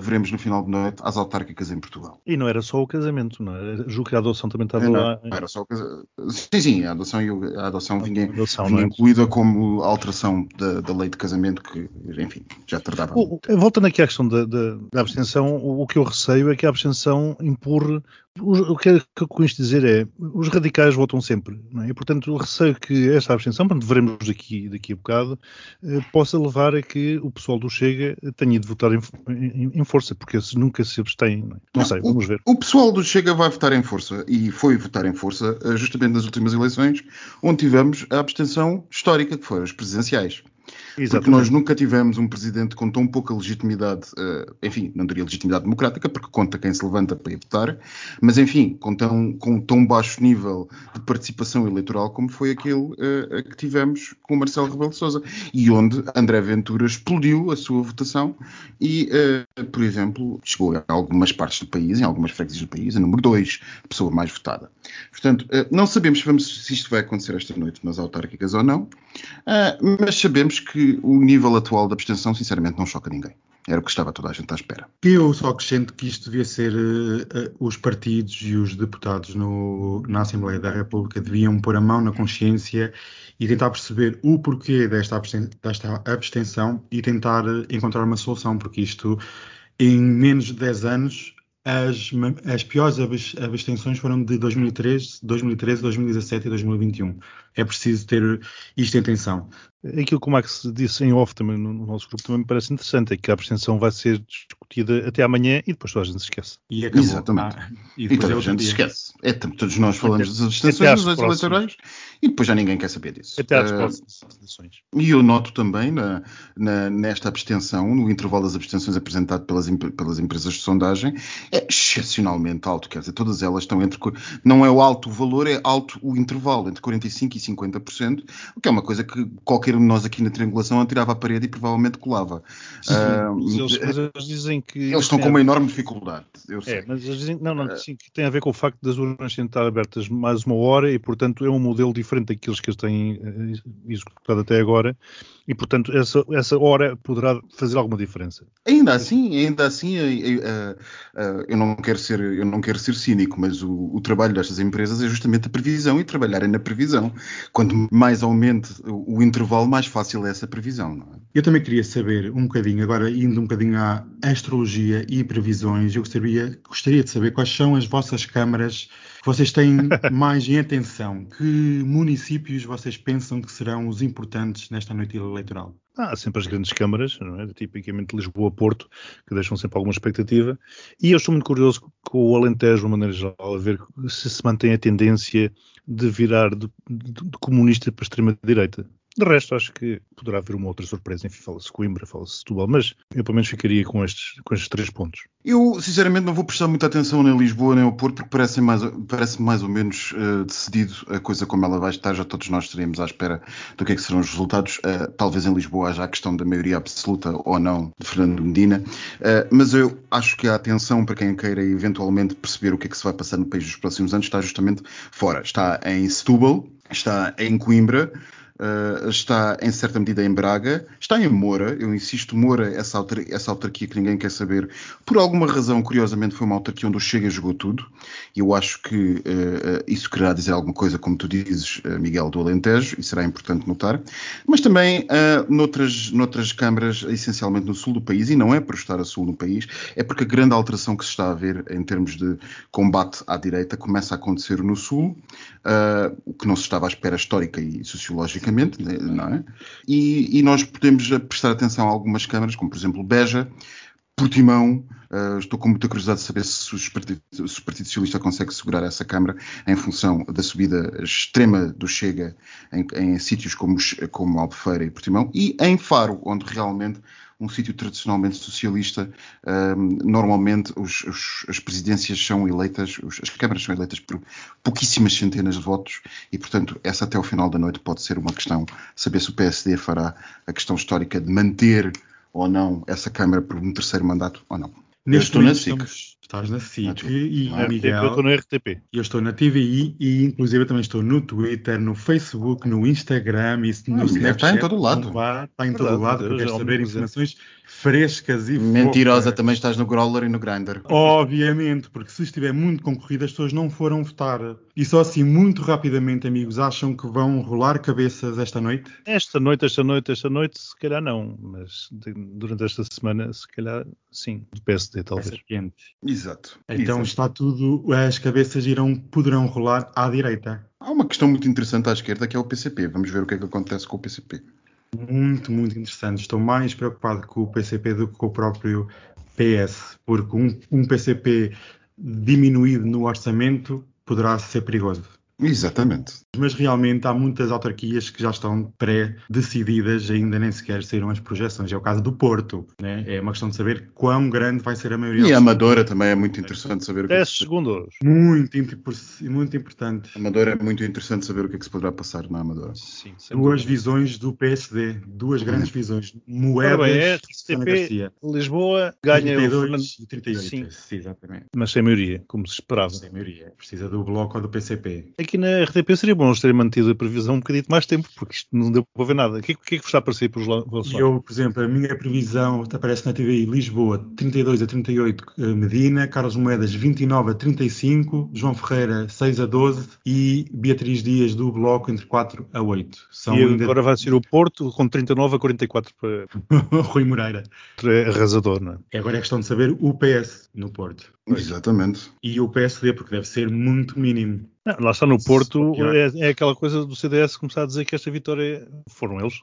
Speaker 4: veremos no final de noite às autárquicas em Portugal.
Speaker 3: E não era só o casamento, não é? Julgo que a adoção também estava
Speaker 4: não,
Speaker 3: lá.
Speaker 4: Não era só o casamento. Sim, sim, a adoção, a adoção vinha,
Speaker 3: a adoção,
Speaker 4: vinha
Speaker 3: é?
Speaker 4: incluída como alteração da, da, lei de casamento que, enfim, já tratava.
Speaker 3: O, voltando aqui à questão da, da, da abstenção, o, o, que eu receio é que a abstenção empurre. O, que eu com isto dizer é os radicais votam sempre, não é? E, portanto, eu receio que esta abstenção, portanto, veremos daqui, daqui a bocado, eh, possa levar a que o pessoal do Chega tenha de votar em, em, em força, porque se nunca se abstém. Não, é? não sei, vamos ver.
Speaker 4: O pessoal do Chega vai votar em força e foi votar em força justamente nas últimas eleições, onde tivemos a abstenção histórica, que foram as presidenciais. Exatamente. Porque nós nunca tivemos um presidente com tão pouca legitimidade, uh, enfim, não diria legitimidade democrática, porque conta quem se levanta para ir votar, mas enfim, com tão, com tão baixo nível de participação eleitoral como foi aquele uh, que tivemos com Marcelo Rebelo de Sousa, e onde André Ventura explodiu a sua votação e, uh, por exemplo, chegou a algumas partes do país, em algumas freguesias do país, a número 2, pessoa mais votada. Portanto, não sabemos se isto vai acontecer esta noite nas autárquicas ou não, mas sabemos que o nível atual da abstenção, sinceramente, não choca ninguém. Era o que estava toda a gente à espera.
Speaker 2: Eu só acrescento que isto devia ser uh, os partidos e os deputados no, na Assembleia da República deviam pôr a mão na consciência e tentar perceber o porquê desta, absten desta abstenção e tentar encontrar uma solução, porque isto, em menos de 10 anos, as, as piores abstenções foram de 2013, 2013, 2017 e 2021. É preciso ter isto em atenção.
Speaker 3: Aquilo que o Max disse em off também no nosso grupo também me parece interessante, é que a abstenção vai ser discutida até amanhã e depois toda a gente se esquece.
Speaker 4: E acabou. Exatamente. Ah, e, e toda é a gente se esquece. É, todos nós falamos até, das abstenções das eleitorais e depois já ninguém quer saber disso.
Speaker 3: Até às uh, próximas eleições.
Speaker 4: E eu noto também na, na, nesta abstenção, no intervalo das abstenções apresentado pelas, pelas empresas de sondagem, é excepcionalmente alto, quer dizer, todas elas estão entre, não é o alto o valor, é alto o intervalo, entre 45% e 50%, o que é uma coisa que qualquer de nós aqui na triangulação atirava à parede e provavelmente colava.
Speaker 3: Sim, uh, eles, eles, dizem que...
Speaker 4: Eles estão com uma enorme dificuldade,
Speaker 3: é, mas eles dizem, não, não, sim, que tem a ver com o facto das urnas serem estar abertas mais uma hora e, portanto, é um modelo diferente daqueles que eles têm eh, executado até agora e, portanto, essa, essa hora poderá fazer alguma diferença.
Speaker 4: Ainda assim, ainda assim, eu, eu, não quero ser, eu não quero ser cínico, mas o, o, trabalho destas empresas é justamente a previsão e trabalharem na previsão. Quanto mais aumente o, o intervalo, mais fácil é essa previsão. Não é?
Speaker 2: Eu também queria saber um bocadinho, agora indo um bocadinho à astrologia e previsões, eu gostaria, gostaria de saber quais são as vossas câmaras que vocês têm [laughs] mais em atenção. Que municípios vocês pensam que serão os importantes nesta noite eleitoral?
Speaker 3: Há sempre as grandes câmaras, não é? tipicamente Lisboa-Porto, que deixam sempre alguma expectativa. E eu estou muito curioso com o Alentejo, de uma maneira geral, a ver se se mantém a tendência de virar de, de, de comunista para a extrema-direita. De resto, acho que poderá haver uma outra surpresa. Enfim, fala-se Coimbra, fala-se Setúbal, mas eu pelo menos ficaria com estes, com estes três pontos.
Speaker 4: Eu, sinceramente, não vou prestar muita atenção nem Lisboa nem ao Porto, porque parece mais, parece mais ou menos uh, decidido a coisa como ela vai estar. Já todos nós estaríamos à espera do que é que serão os resultados. Uh, talvez em Lisboa haja a questão da maioria absoluta ou não de Fernando Medina. Uh, mas eu acho que a atenção para quem queira eventualmente perceber o que é que se vai passar no país nos próximos anos está justamente fora. Está em Setúbal, está em Coimbra. Uh, está em certa medida em Braga, está em Moura, eu insisto, Moura, essa, autar essa autarquia que ninguém quer saber, por alguma razão, curiosamente, foi uma autarquia onde o Chega jogou tudo, e eu acho que uh, isso quererá dizer alguma coisa, como tu dizes, uh, Miguel, do Alentejo, e será importante notar, mas também noutras, noutras câmaras, essencialmente no sul do país, e não é por estar a sul do país, é porque a grande alteração que se está a ver em termos de combate à direita começa a acontecer no sul, o que não se estava à espera histórica e sociológica né, não é? E, e, nós podemos prestar atenção a algumas câmaras, como por exemplo Beja, Portimão, uh, estou com muita curiosidade de saber se, os partido, se o Partido Socialista consegue segurar essa Câmara em função da subida extrema do Chega em, em sítios como, como Albufeira e Portimão, e em Faro, onde realmente um sítio tradicionalmente socialista, um, normalmente os, os, as presidências são eleitas, os, as câmaras são eleitas por pouquíssimas centenas de votos e, portanto, essa até o final da noite pode ser uma questão, saber se o PSD fará a questão histórica de manter ou não essa Câmara por um terceiro mandato ou não. Eu
Speaker 2: Neste
Speaker 4: estou na SIC.
Speaker 2: estamos- estás na SIC
Speaker 4: Ah,
Speaker 2: e o Miguel.
Speaker 3: Eu estou no RTP.
Speaker 2: Eu estou na TVI e inclusive também estou no Twitter, no Facebook, no Instagram e no
Speaker 4: Miguel
Speaker 2: Snapchat.
Speaker 4: está em todo lado.
Speaker 2: Está em todo lado, quero
Speaker 3: é
Speaker 2: saber
Speaker 3: omnipresente.
Speaker 2: informações frescas e
Speaker 4: Mentirosa,
Speaker 2: fofas.
Speaker 4: também estás no Growler e no Grindr.
Speaker 2: Obviamente, porque se estiver muito concorrido, as pessoas não foram votar. E só assim, muito rapidamente, amigos, acham que vão rolar cabeças esta noite?
Speaker 3: Esta noite, esta noite, esta noite, se calhar não, mas de- durante esta semana, se calhar sim, do PSD
Speaker 2: Vai
Speaker 3: talvez.
Speaker 2: ser quente.
Speaker 4: Exato.
Speaker 2: Então
Speaker 4: Exato.
Speaker 2: está tudo, as cabeças irão, poderão rolar à direita.
Speaker 4: Há uma questão muito interessante à esquerda que é o PCP. Vamos ver o que é que acontece com o PCP.
Speaker 2: Muito, muito interessante. Estou mais preocupado com o PCP do que com o próprio PS, porque um, um PCP diminuído no orçamento poderá ser perigoso.
Speaker 4: Exatamente.
Speaker 2: Mas realmente há muitas autarquias que já estão pré-decididas, ainda nem sequer saíram as projeções. É o caso do Porto. Né? É uma questão de saber quão grande vai ser a maioria.
Speaker 4: E a. Amadora também é muito interessante saber o que é
Speaker 3: 10
Speaker 4: que se...
Speaker 3: segundos.
Speaker 2: Muito, muito importante.
Speaker 4: Amadora é muito interessante saber o que é que se poderá passar na Amadora.
Speaker 3: Sim,
Speaker 2: Duas
Speaker 3: dúvida.
Speaker 2: visões do PSD. Duas grandes visões.
Speaker 3: Ora
Speaker 2: Moedas
Speaker 3: é. Lisboa ganha o
Speaker 2: 32
Speaker 3: Fernando,
Speaker 2: e 38.
Speaker 3: Sim.
Speaker 2: Sim, exatamente.
Speaker 3: mas sem maioria, como se esperava.
Speaker 2: Sem maioria. Precisa do Bloco ou do PCP.
Speaker 3: Aqui na RTP seria bom terem mantido a previsão um bocadinho mais tempo, porque isto não deu para ver nada. O que, é que- é que vos está a parecer pelos la- vossos
Speaker 2: E
Speaker 3: lados?
Speaker 2: eu, por exemplo, a minha previsão aparece na TVI Lisboa 32 a 38 eh, Medina, Carlos Moedas 29 a 35, João Ferreira 6 a 12 e Beatriz Dias do Bloco entre 4 a 8. São
Speaker 3: E
Speaker 2: ainda
Speaker 3: agora vai ser o Porto com 39 a 44 para [laughs]
Speaker 2: Rui Moreira.
Speaker 3: é arrasador, não é?
Speaker 2: Agora é questão de saber o PS no Porto.
Speaker 4: Exatamente.
Speaker 2: E o PSD, porque deve ser muito mínimo.
Speaker 3: Não, lá está no Porto, é, é aquela coisa do CDS começar a dizer que esta vitória foram eles.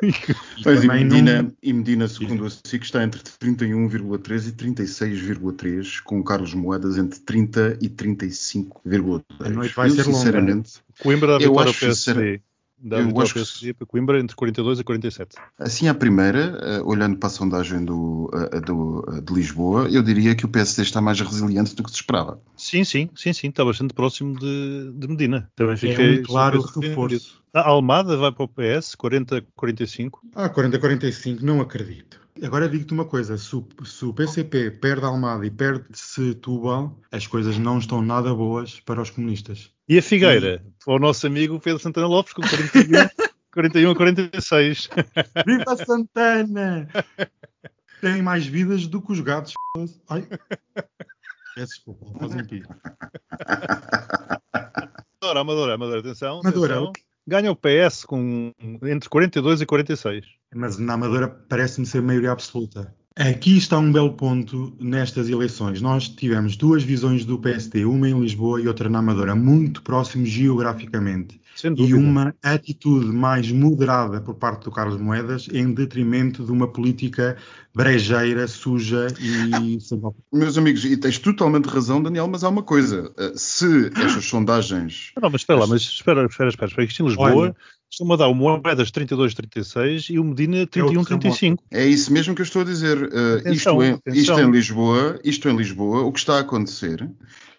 Speaker 2: E [laughs]
Speaker 4: Pois, e Medina,
Speaker 2: não-
Speaker 4: e Medina, segundo a SIC, está entre 31,3 e 36,3, com Carlos Moedas entre 30 e 35,2.
Speaker 2: A noite vai
Speaker 4: Eu,
Speaker 2: ser longa.
Speaker 4: sinceramente,
Speaker 3: Coimbra
Speaker 4: Eu
Speaker 3: vitória ao
Speaker 4: acho,
Speaker 3: PSD. Dá
Speaker 4: eu acho que-
Speaker 3: para Coimbra entre 42 a 47.
Speaker 4: assim à primeira, eh, olhando para a sondagem do, eh, do, eh, de Lisboa, eu diria que o PSD está mais resiliente do que se esperava.
Speaker 3: Sim, sim, sim, sim, está bastante próximo de, de Medina. Também
Speaker 2: É
Speaker 3: fiquei
Speaker 2: um claro reforço.
Speaker 3: A Almada vai para o PS, 40 a 45.
Speaker 2: Ah, 40 a 45, não acredito. Agora digo-te uma coisa: se o, se o PCP perde Almada e perde Setúbal, as coisas não estão nada boas para os comunistas.
Speaker 3: E a Figueira, para o nosso amigo Pedro Santana Lopes, com 41, 41 [laughs] a 46.
Speaker 2: Viva Santana! Tem mais vidas do que os gatos. Ai. Peço desculpa, fazem pico.
Speaker 3: Amadora, Amadora, Amadora, atenção.
Speaker 2: Amadora,
Speaker 3: atenção. Ganha o PS com entre 42 e 46.
Speaker 2: Mas na Amadora parece-me ser maioria absoluta. Aqui está um belo ponto nestas eleições. Nós tivemos duas visões do PSD, uma em Lisboa e outra na Amadora, muito próximos geograficamente. E uma atitude mais moderada por parte do Carlos Moedas em detrimento de uma política brejeira, suja e [laughs] sem
Speaker 4: Meus amigos, e tens totalmente razão, Daniel, mas há uma coisa. eh, Se estas sondagens.
Speaker 3: Não, mas espera lá, mas espera, espera, espera. espera. Isto em Lisboa
Speaker 2: Olha.
Speaker 3: Estão a dar o Moedas 32, 36 e o Medina 31, 35.
Speaker 4: É isso mesmo que eu estou a dizer. Eh,
Speaker 3: Atenção,
Speaker 4: isto,
Speaker 3: atenção.
Speaker 4: isto em Lisboa, isto em Lisboa, o que está a acontecer,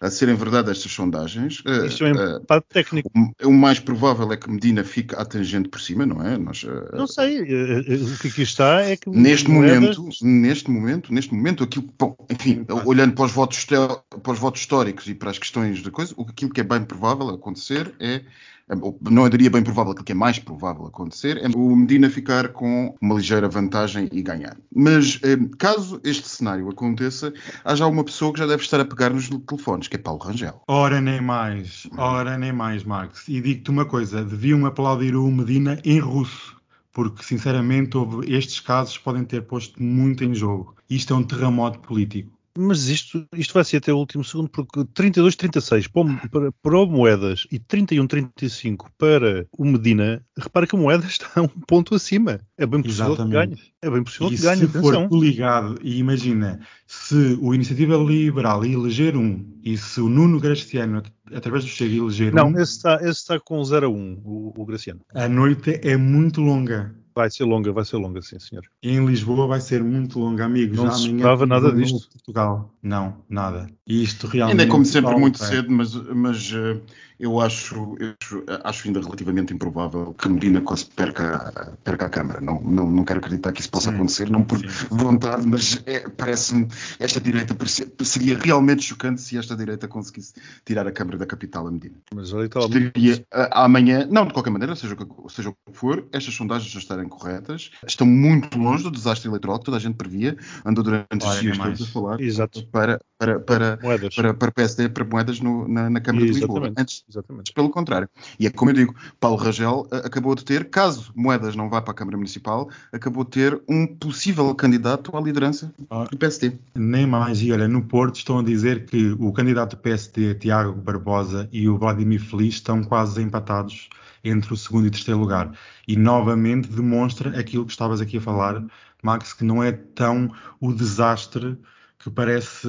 Speaker 4: a serem verdade estas sondagens,
Speaker 3: Isto é um empate técnico.
Speaker 4: o mais provável é que Medina fique à tangente por cima, não é? Nós, eh,
Speaker 3: Não sei, o que aqui está é que
Speaker 4: Neste
Speaker 3: Moedas-
Speaker 4: momento, neste momento, neste momento, aquilo, bom, enfim, olhando para os, votos, para os votos históricos e para as questões de coisa, o- aquilo que é bem provável acontecer é, não diria bem provável, aquilo que é mais provável acontecer é o Medina ficar com uma ligeira vantagem e ganhar. Mas eh, caso este cenário aconteça, há já uma pessoa que já deve estar a pegar nos telefones, que é Paulo Rangel.
Speaker 2: Ora nem mais, ora nem mais, Max. E digo-te uma coisa: deviam aplaudir o Medina em russo, porque sinceramente estes casos podem ter posto muito em jogo. Isto é um terremoto político.
Speaker 3: Mas isto, isto vai ser até o último segundo, porque 32-36 para, o- para, o Moedas e 31-35 para o Medina, repara que o Moedas [laughs] está um ponto acima. É bem possível que ganhe. É bem possível
Speaker 2: E
Speaker 3: que ganhe,
Speaker 2: se
Speaker 3: atenção.
Speaker 2: for coligado, e imagina, se o Iniciativa Liberal eleger um e se o Nuno Graciano, at- através do Chega, eleger
Speaker 3: Não,
Speaker 2: um,
Speaker 3: esse está, esse está com 0 a 1, o, o Graciano.
Speaker 2: a noite é muito longa.
Speaker 3: Vai ser longa, vai ser longa, sim, senhor.
Speaker 2: Em Lisboa vai ser muito longa, amigos.
Speaker 3: Não
Speaker 2: Já
Speaker 3: se esperava nada disto.
Speaker 2: Portugal. Não, nada. E isto realmente.
Speaker 4: Ainda é como sempre muito cedo, mas, mas eh, eu, acho, eu acho- acho ainda relativamente improvável que Medina perca, perca a Câmara. Não, não, não quero acreditar que isso possa
Speaker 2: Sim,
Speaker 4: acontecer, não por vontade, mas é- parece-me esta direita seria realmente chocante se esta direita conseguisse tirar a Câmara da capital a Medina.
Speaker 3: Mas muito
Speaker 4: Estaria ah, amanhã, não, de qualquer maneira, seja o que, seja o que for, estas sondagens já estarem corretas, estão muito longe do desastre eleitoral que toda a gente previa, andou durante os dias
Speaker 2: mais.
Speaker 4: todos a falar
Speaker 3: Exato.
Speaker 4: para, para, para,
Speaker 3: moedas.
Speaker 4: para, para PSD, para moedas no- na, na Câmara de Lisboa.
Speaker 3: Exatamente.
Speaker 4: Antes,
Speaker 3: Exatamente.
Speaker 4: pelo contrário. E é como eu digo, Paulo Rangel ah, acabou de ter, caso Moedas não vá para a Câmara Municipal, acabou de ter um possível candidato à liderança
Speaker 2: Ah.
Speaker 4: do PSD.
Speaker 2: Nem mais. E olha, no Porto estão a dizer que o candidato do PSD, Tiago Barbosa, e o Vladimir Feliz estão quase empatados entre o segundo e terceiro lugar. E novamente demonstra aquilo que estavas aqui a falar, Max, que não é tão o desastre que parece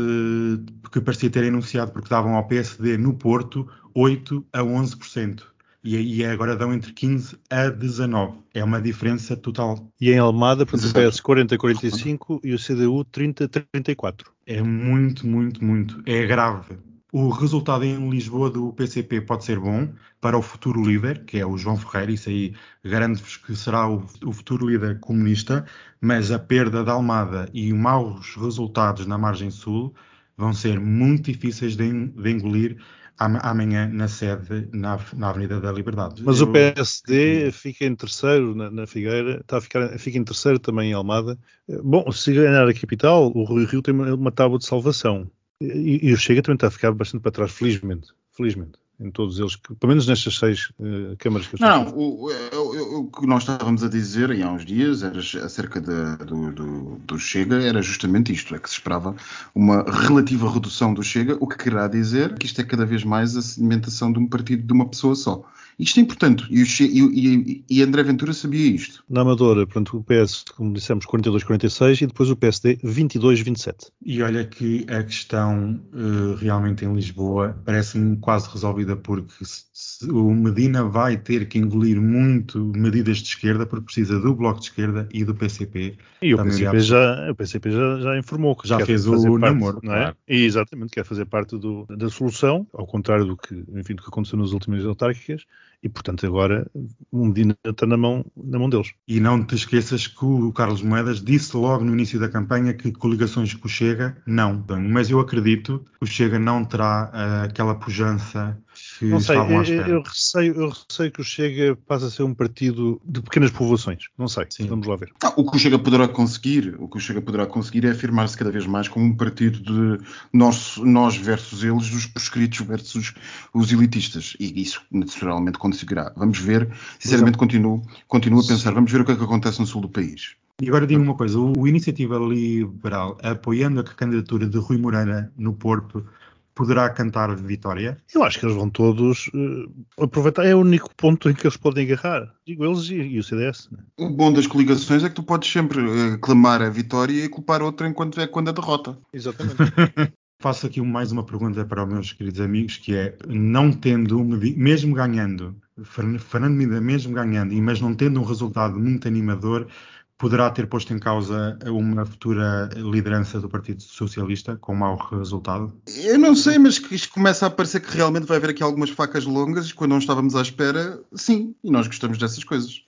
Speaker 2: que parecia ter enunciado, porque davam ao PSD no Porto 8 a 11%. E, e agora dão entre 15 a 19. É uma diferença total.
Speaker 3: E em Almada, portanto, o. PS 40-45 e o CDU 30-34.
Speaker 2: É muito, muito, muito. É grave. O resultado em Lisboa do PCP pode ser bom para o futuro líder, que é o João Ferreira, isso aí garanto-vos que será o, o futuro líder comunista, mas a perda da Almada e maus resultados na margem sul vão ser muito difíceis de, de engolir am- amanhã na sede, na, na Avenida da Liberdade.
Speaker 3: Mas
Speaker 2: Eu-
Speaker 3: o PSD fica em terceiro na, na Figueira, está a ficar, fica em terceiro também em Almada. Eh, Bom, se ganhar a capital, o Rui Rio tem uma, uma tábua de salvação. E, e o Chega também está a ficar bastante para trás, felizmente. Felizmente. Em todos eles, pelo menos nestas seis eh, câmaras que eu
Speaker 4: não, o, o- que nós estávamos a dizer e há uns dias era acerca da- do, do- do Chega era justamente isto, é que se esperava uma relativa redução do Chega, o que querá dizer que isto é cada vez mais a sedimentação de um partido de uma pessoa só. Isto é importante e, o Che- e- e- e André Ventura sabia isto.
Speaker 3: Na Amadora, portanto, o PS, como dissemos, 42-46 e depois o PSD 22-27.
Speaker 2: E olha que a questão eh, realmente em Lisboa parece-me quase resolvida porque se- se o Medina vai ter que engolir muito medidas de esquerda porque precisa do Bloco de Esquerda e do PCP.
Speaker 3: E o PCP, já, o PCP já, já informou que
Speaker 2: Já fez o
Speaker 3: parte,
Speaker 2: namoro,
Speaker 3: não é?
Speaker 2: claro.
Speaker 3: E exatamente, quer fazer parte do- da solução, ao contrário do que, enfim, do que aconteceu nas últimas autárquicas, e portanto agora o Medina está na mão, na mão deles.
Speaker 2: E não te esqueças que o Carlos Moedas disse logo no início da campanha que coligações com o Chega, não. Mas eu acredito que o Chega não terá eh, aquela pujança que
Speaker 3: Não sei,
Speaker 2: estavam à
Speaker 3: eu,
Speaker 2: espera.
Speaker 3: eu receio, eu receio que o Chega passe a ser um partido de pequenas povoações. Não sei,
Speaker 2: Sim.
Speaker 3: vamos lá ver.
Speaker 4: Não, o que o Chega poderá conseguir, o que o Chega poderá conseguir é afirmar-se cada vez mais como um partido de nós, nós versus eles, os proscritos versus os elitistas. E isso naturalmente conseguirá. Vamos ver. Sinceramente, continuo, continuo a pensar. Vamos ver o que é que acontece no sul do país.
Speaker 2: E agora digo uma coisa: o, o Iniciativa Liberal, apoiando a candidatura de Rui Moreira no Porto, poderá cantar vitória?
Speaker 3: Eu acho que eles vão todos eh, aproveitar, é o único ponto em que eles podem agarrar. Digo eles e, e o CDS. né?
Speaker 4: O bom das coligações é que tu podes sempre eh, clamar a vitória e culpar outra enquanto é quando a derrota.
Speaker 3: Exatamente. [laughs]
Speaker 2: Faço aqui mais uma pergunta para os meus queridos amigos, que é, não tendo, mesmo ganhando, Fern- Fernando Medina mesmo ganhando, mas não tendo um resultado muito animador, poderá ter posto em causa uma futura liderança do Partido Socialista com mau resultado?
Speaker 4: Eu não sei, mas que isto começa a parecer que realmente vai haver aqui algumas facas longas quando não estávamos à espera. Sim, e nós gostamos dessas coisas.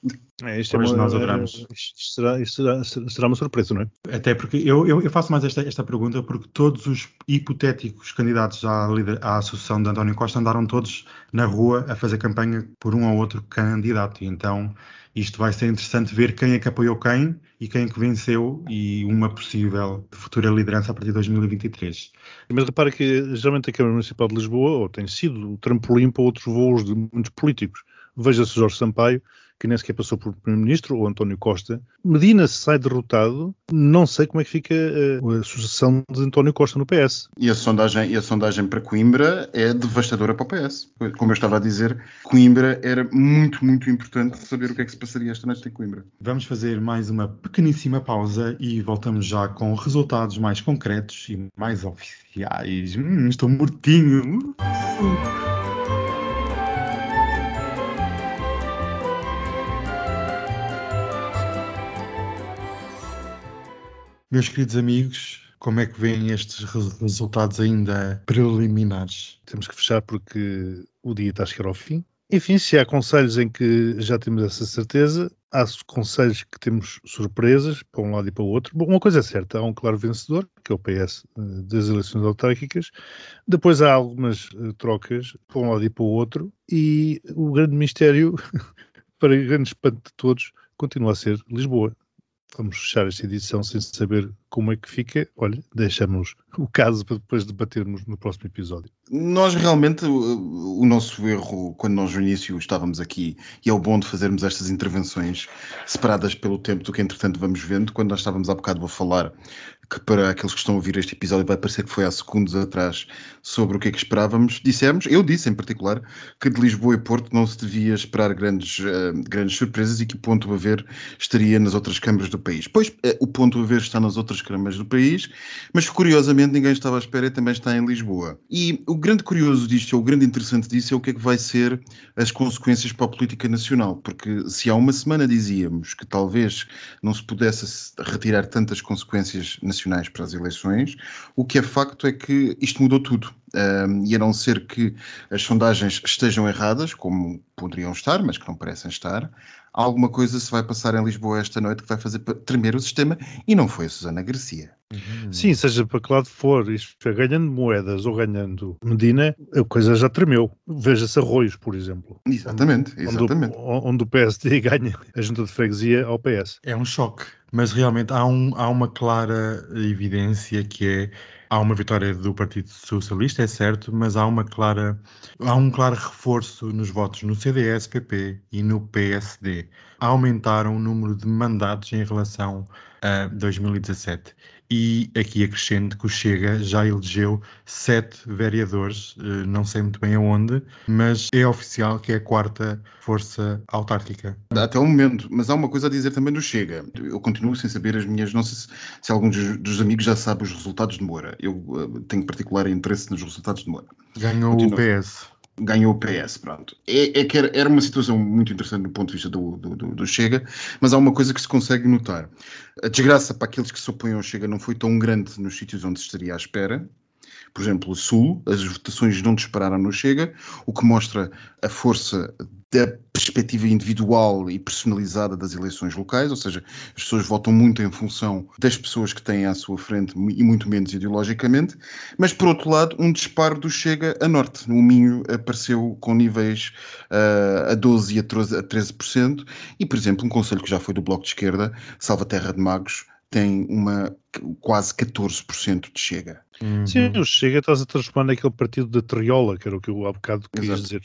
Speaker 3: É, isto é uma-
Speaker 2: nós adoramos.
Speaker 3: Isto será, isto será, será uma surpresa, não é?
Speaker 2: Até porque eu, eu- eu faço mais esta, esta pergunta porque todos os hipotéticos candidatos à, lider- à Associação de António Costa andaram todos na rua a fazer campanha por um ou outro candidato. E então isto vai ser interessante ver quem é que apoiou quem e quem é que venceu e uma possível futura liderança a partir de 2023.
Speaker 3: Mas repara que geralmente a Câmara Municipal de Lisboa ou tem sido o trampolim para outros voos de muitos políticos. Veja-se Jorge Sampaio, que nem sequer passou por Primeiro-Ministro, ou António Costa. Medina sai derrotado, não sei como é que fica eh, a sucessão de António Costa no PS.
Speaker 4: E a sondagem, e a sondagem para Coimbra é devastadora para o PS. Como eu estava a dizer, Coimbra era muito, muito importante saber o que é que se passaria esta noite em Coimbra.
Speaker 2: Vamos fazer mais uma pequeníssima pausa e voltamos já com resultados mais concretos e mais oficiais. Hum, estou mortinho. Meus queridos amigos, como é que veem estes resultados ainda preliminares?
Speaker 3: Temos que fechar porque o dia está a chegar ao fim. Enfim, se há conselhos em que já temos essa certeza, há conselhos que temos surpresas para um lado e para o outro. Bom, uma coisa é certa, há um claro vencedor, que é o PS eh, das eleições autárquicas. Depois há algumas eh, trocas para um lado e para o outro. E o grande mistério, [laughs] para grande espanto de todos, continua a ser Lisboa vamos fechar esta edição sem saber como é que fica. Olha, deixamos o caso para depois debatermos no próximo episódio.
Speaker 4: Nós realmente, o, nosso erro, quando nós no início estávamos aqui, e é o bom de fazermos estas intervenções separadas pelo tempo do que entretanto vamos vendo, quando nós estávamos há bocado a falar que para aqueles que estão a ouvir este episódio vai parecer que foi há segundos atrás sobre o que é que esperávamos. Dissemos, eu disse em particular, que de Lisboa e Porto não se devia esperar grandes, uh, grandes surpresas e que o ponto a ver estaria nas outras câmaras do país. Pois, uh, o ponto a ver está nas outras câmaras do país, mas curiosamente ninguém estava à espera e também está em Lisboa. E o grande curioso disto, ou o grande interessante disso, é o que é que vai ser as consequências para a política nacional, porque se há uma semana dizíamos que talvez não se pudesse retirar tantas consequências nacionais para as eleições. O que é facto é que isto mudou tudo. Um, e a não ser que as sondagens estejam erradas, como poderiam estar, mas que não parecem estar, alguma coisa se vai passar em Lisboa esta noite que vai fazer tremer o sistema e não foi a Susana Garcia.
Speaker 3: Uhum. Sim, seja para que lado for, isto é, ganhando moedas ou ganhando Medina, a coisa já tremeu. Veja-se Arroios, por exemplo.
Speaker 4: Exatamente, exatamente.
Speaker 3: Onde, onde o PSD [laughs] ganha a junta de freguesia ao PS.
Speaker 2: É um choque, mas realmente há, um, há uma clara evidência que é há uma vitória do Partido Socialista, é certo, mas há uma clara há um claro reforço nos votos no CDS, PP e no PSD. Aumentaram o número de mandatos em relação a 2017 e aqui acrescento que o Chega já elegeu sete vereadores, eh, não sei muito bem aonde, mas é oficial que é a quarta força autárquica.
Speaker 4: Até o momento, mas há uma coisa a dizer também do Chega. Eu continuo sem saber as minhas, não sei se, se alguns dos amigos já sabe os resultados de Moura. Eu uh, tenho particular interesse nos resultados de Moura.
Speaker 2: Ganhou Continuo. o PS
Speaker 4: ganhou o PS, pronto. É, é que era, era, uma situação muito interessante do ponto de vista do, do, do, Chega, mas há uma coisa que se consegue notar. A desgraça para aqueles que se opõem ao Chega não foi tão grande nos sítios onde se estaria à espera. Por exemplo, o Sul, as votações não dispararam no Chega, o que mostra a força da perspectiva individual e personalizada das eleições locais, ou seja, as pessoas votam muito em função das pessoas que têm à sua frente e muito menos ideologicamente, mas por outro lado, um disparo do Chega a norte. O Minho apareceu com níveis uh, a 12% e a 13%, a 13%, e por exemplo, um conselho que já foi do Bloco de Esquerda, Salvaterra de Magos, tem uma quase 14% de Chega.
Speaker 3: Uhum. Sim, o Chega está-se a transformar naquele partido da Triola, que era o que eu há bocado quis Exato. dizer.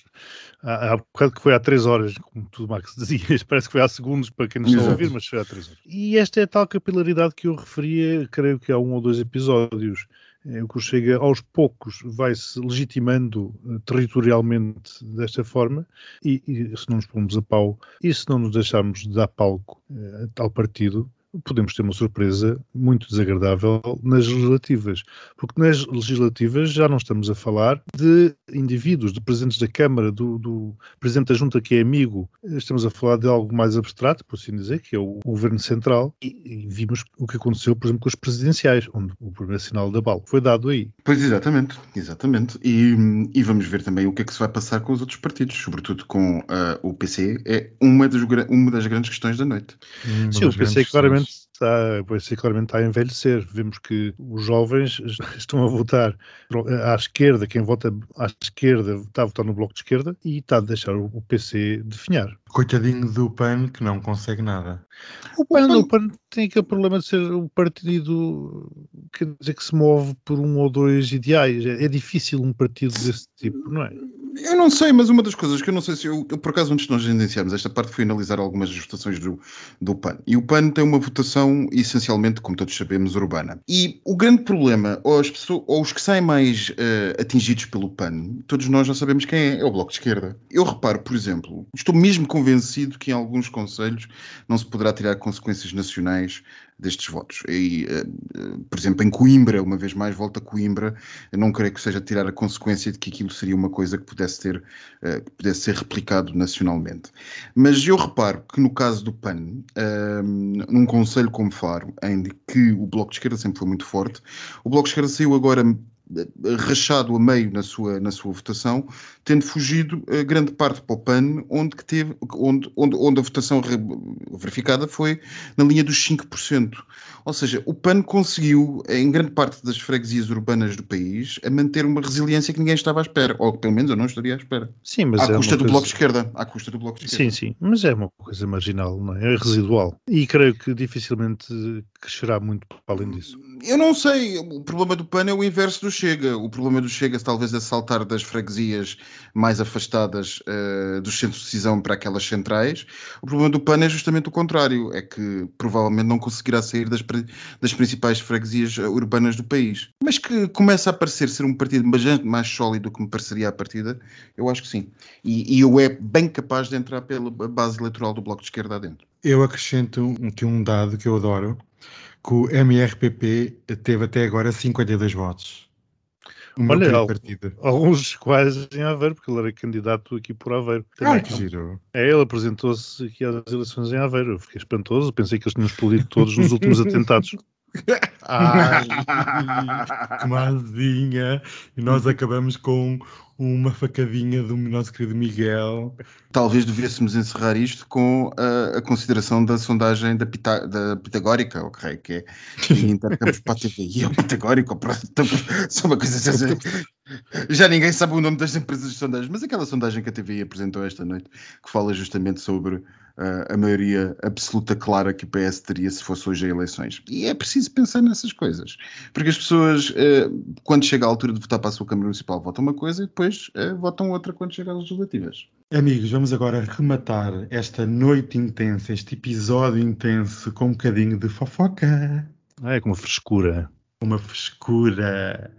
Speaker 3: Há, há bocado que foi há 3 horas, como tu, Max, [laughs] dizias, parece que foi há segundos para quem não está a ouvir, mas foi há 3 horas. E esta é a tal capilaridade que eu referia, creio que há um ou dois episódios. É, o que Chega aos poucos vai-se legitimando uh, territorialmente desta forma e, e, se não nos pomos a pau e se não nos deixarmos de dar palco uh, a tal partido, podemos ter uma surpresa muito desagradável nas legislativas, porque nas legislativas já não estamos a falar de indivíduos, de presidentes da Câmara, do, do presidente da Junta que é amigo, estamos a falar de algo mais abstrato, por assim dizer, que é o Governo Central, e, e vimos o que aconteceu, por exemplo, com os presidenciais, onde o primeiro sinal da bala foi dado aí.
Speaker 4: Pois exatamente, exatamente. E, e, vamos ver também o que é que se vai passar com os outros partidos, sobretudo com uh, o PC, é uma das, uma das grandes questões da noite.
Speaker 3: Hum, Sim, o PC claramente month está, sim, claramente está a envelhecer. Vemos que os jovens [laughs] estão a votar à esquerda, quem vota à esquerda está a votar no bloco de esquerda e está a deixar o PC definhar.
Speaker 2: Coitadinho do PAN que não consegue nada.
Speaker 3: O PAN, o PAN tem aquele problema de ser um partido quer dizer, que se move por um ou dois ideais. É, é difícil um partido desse tipo, não é?
Speaker 4: Eu não sei, mas uma das coisas que eu não sei se eu, eu por acaso antes de nós iniciarmos esta parte foi analisar algumas votações do, do PAN. E o PAN tem uma votação essencialmente, como todos sabemos, urbana. E o grande problema, ou, as pessoas, ou os que saem mais uh, atingidos pelo PAN, todos nós já sabemos quem é, é o Bloco de Esquerda. Eu reparo, por exemplo, estou mesmo convencido que em alguns conselhos não se poderá tirar consequências nacionais destes votos. E, eh, eh, por exemplo, em Coimbra, uma vez mais, volta a Coimbra, não creio que seja tirar a consequência de que aquilo seria uma coisa que pudesse, ter, eh, que pudesse ser replicado nacionalmente. Mas eu reparo que no caso do PAN, num conselho como Faro, em que o Bloco de Esquerda sempre foi muito forte, o Bloco de Esquerda saiu agora rachado a meio na sua, na sua votação, tendo fugido uh, grande parte para o PAN, onde, que teve, onde, onde, onde a votação verificada foi na linha dos 5%. Ou seja, o PAN conseguiu, em grande parte das freguesias urbanas do país, a manter uma resiliência que ninguém estava à espera, ou pelo menos eu não estaria à espera.
Speaker 3: Sim, mas
Speaker 4: à
Speaker 3: é
Speaker 4: custa do
Speaker 3: coisa...
Speaker 4: Bloco de Esquerda. À custa do Bloco de Esquerda.
Speaker 3: Sim, sim, mas é uma coisa marginal, não é? É residual. E creio que dificilmente crescerá muito para além disso.
Speaker 4: Eu não sei, o problema do PAN é o inverso do Chega. O problema do Chega talvez é saltar das freguesias mais afastadas uh, dos centros de decisão para aquelas centrais. O problema do PAN é justamente o contrário, é que provavelmente não conseguirá sair das, das principais freguesias eh, urbanas do país. Mas que começa a parecer ser um partido bastante mais sólido do que me pareceria à partida, eu acho que sim. E, e eu é bem capaz de entrar pela base eleitoral do Bloco de Esquerda adentro.
Speaker 2: Eu acrescento aqui um dado que eu adoro, que o MRPP teve até agora 52 votos.
Speaker 3: Olha, alguns quase em Aveiro, porque ele era candidato aqui por Aveiro.
Speaker 2: Ah, que giro.
Speaker 3: É, ele apresentou-se aqui às eleições em Aveiro. Eu fiquei espantoso, pensei que eles tinham explodido todos nos últimos atentados. [laughs]
Speaker 2: Ai, que mazinha. E nós acabamos com uma facadinha do nosso querido Miguel.
Speaker 4: Talvez devêssemos encerrar isto com a, a consideração da sondagem da, Pita, da Pitagórica, ok, que é [laughs] intercâmbios para a TV. E é o Pitagórico, são uma coisa assim. Já ninguém sabe o nome das empresas de sondagens, mas aquela sondagem que a TV apresentou esta noite, que fala justamente sobre a maioria absoluta clara que o PS teria se fosse hoje a eleições. E é preciso pensar nessas coisas, porque as pessoas, uh, quando chega a altura de votar para a sua Câmara Municipal, votam uma coisa e depois uh, votam outra quando chega às legislativas.
Speaker 2: Amigos, vamos agora rematar esta noite intensa, este episódio intenso, com um bocadinho de fofoca.
Speaker 3: É com uma frescura.
Speaker 2: Uma frescura.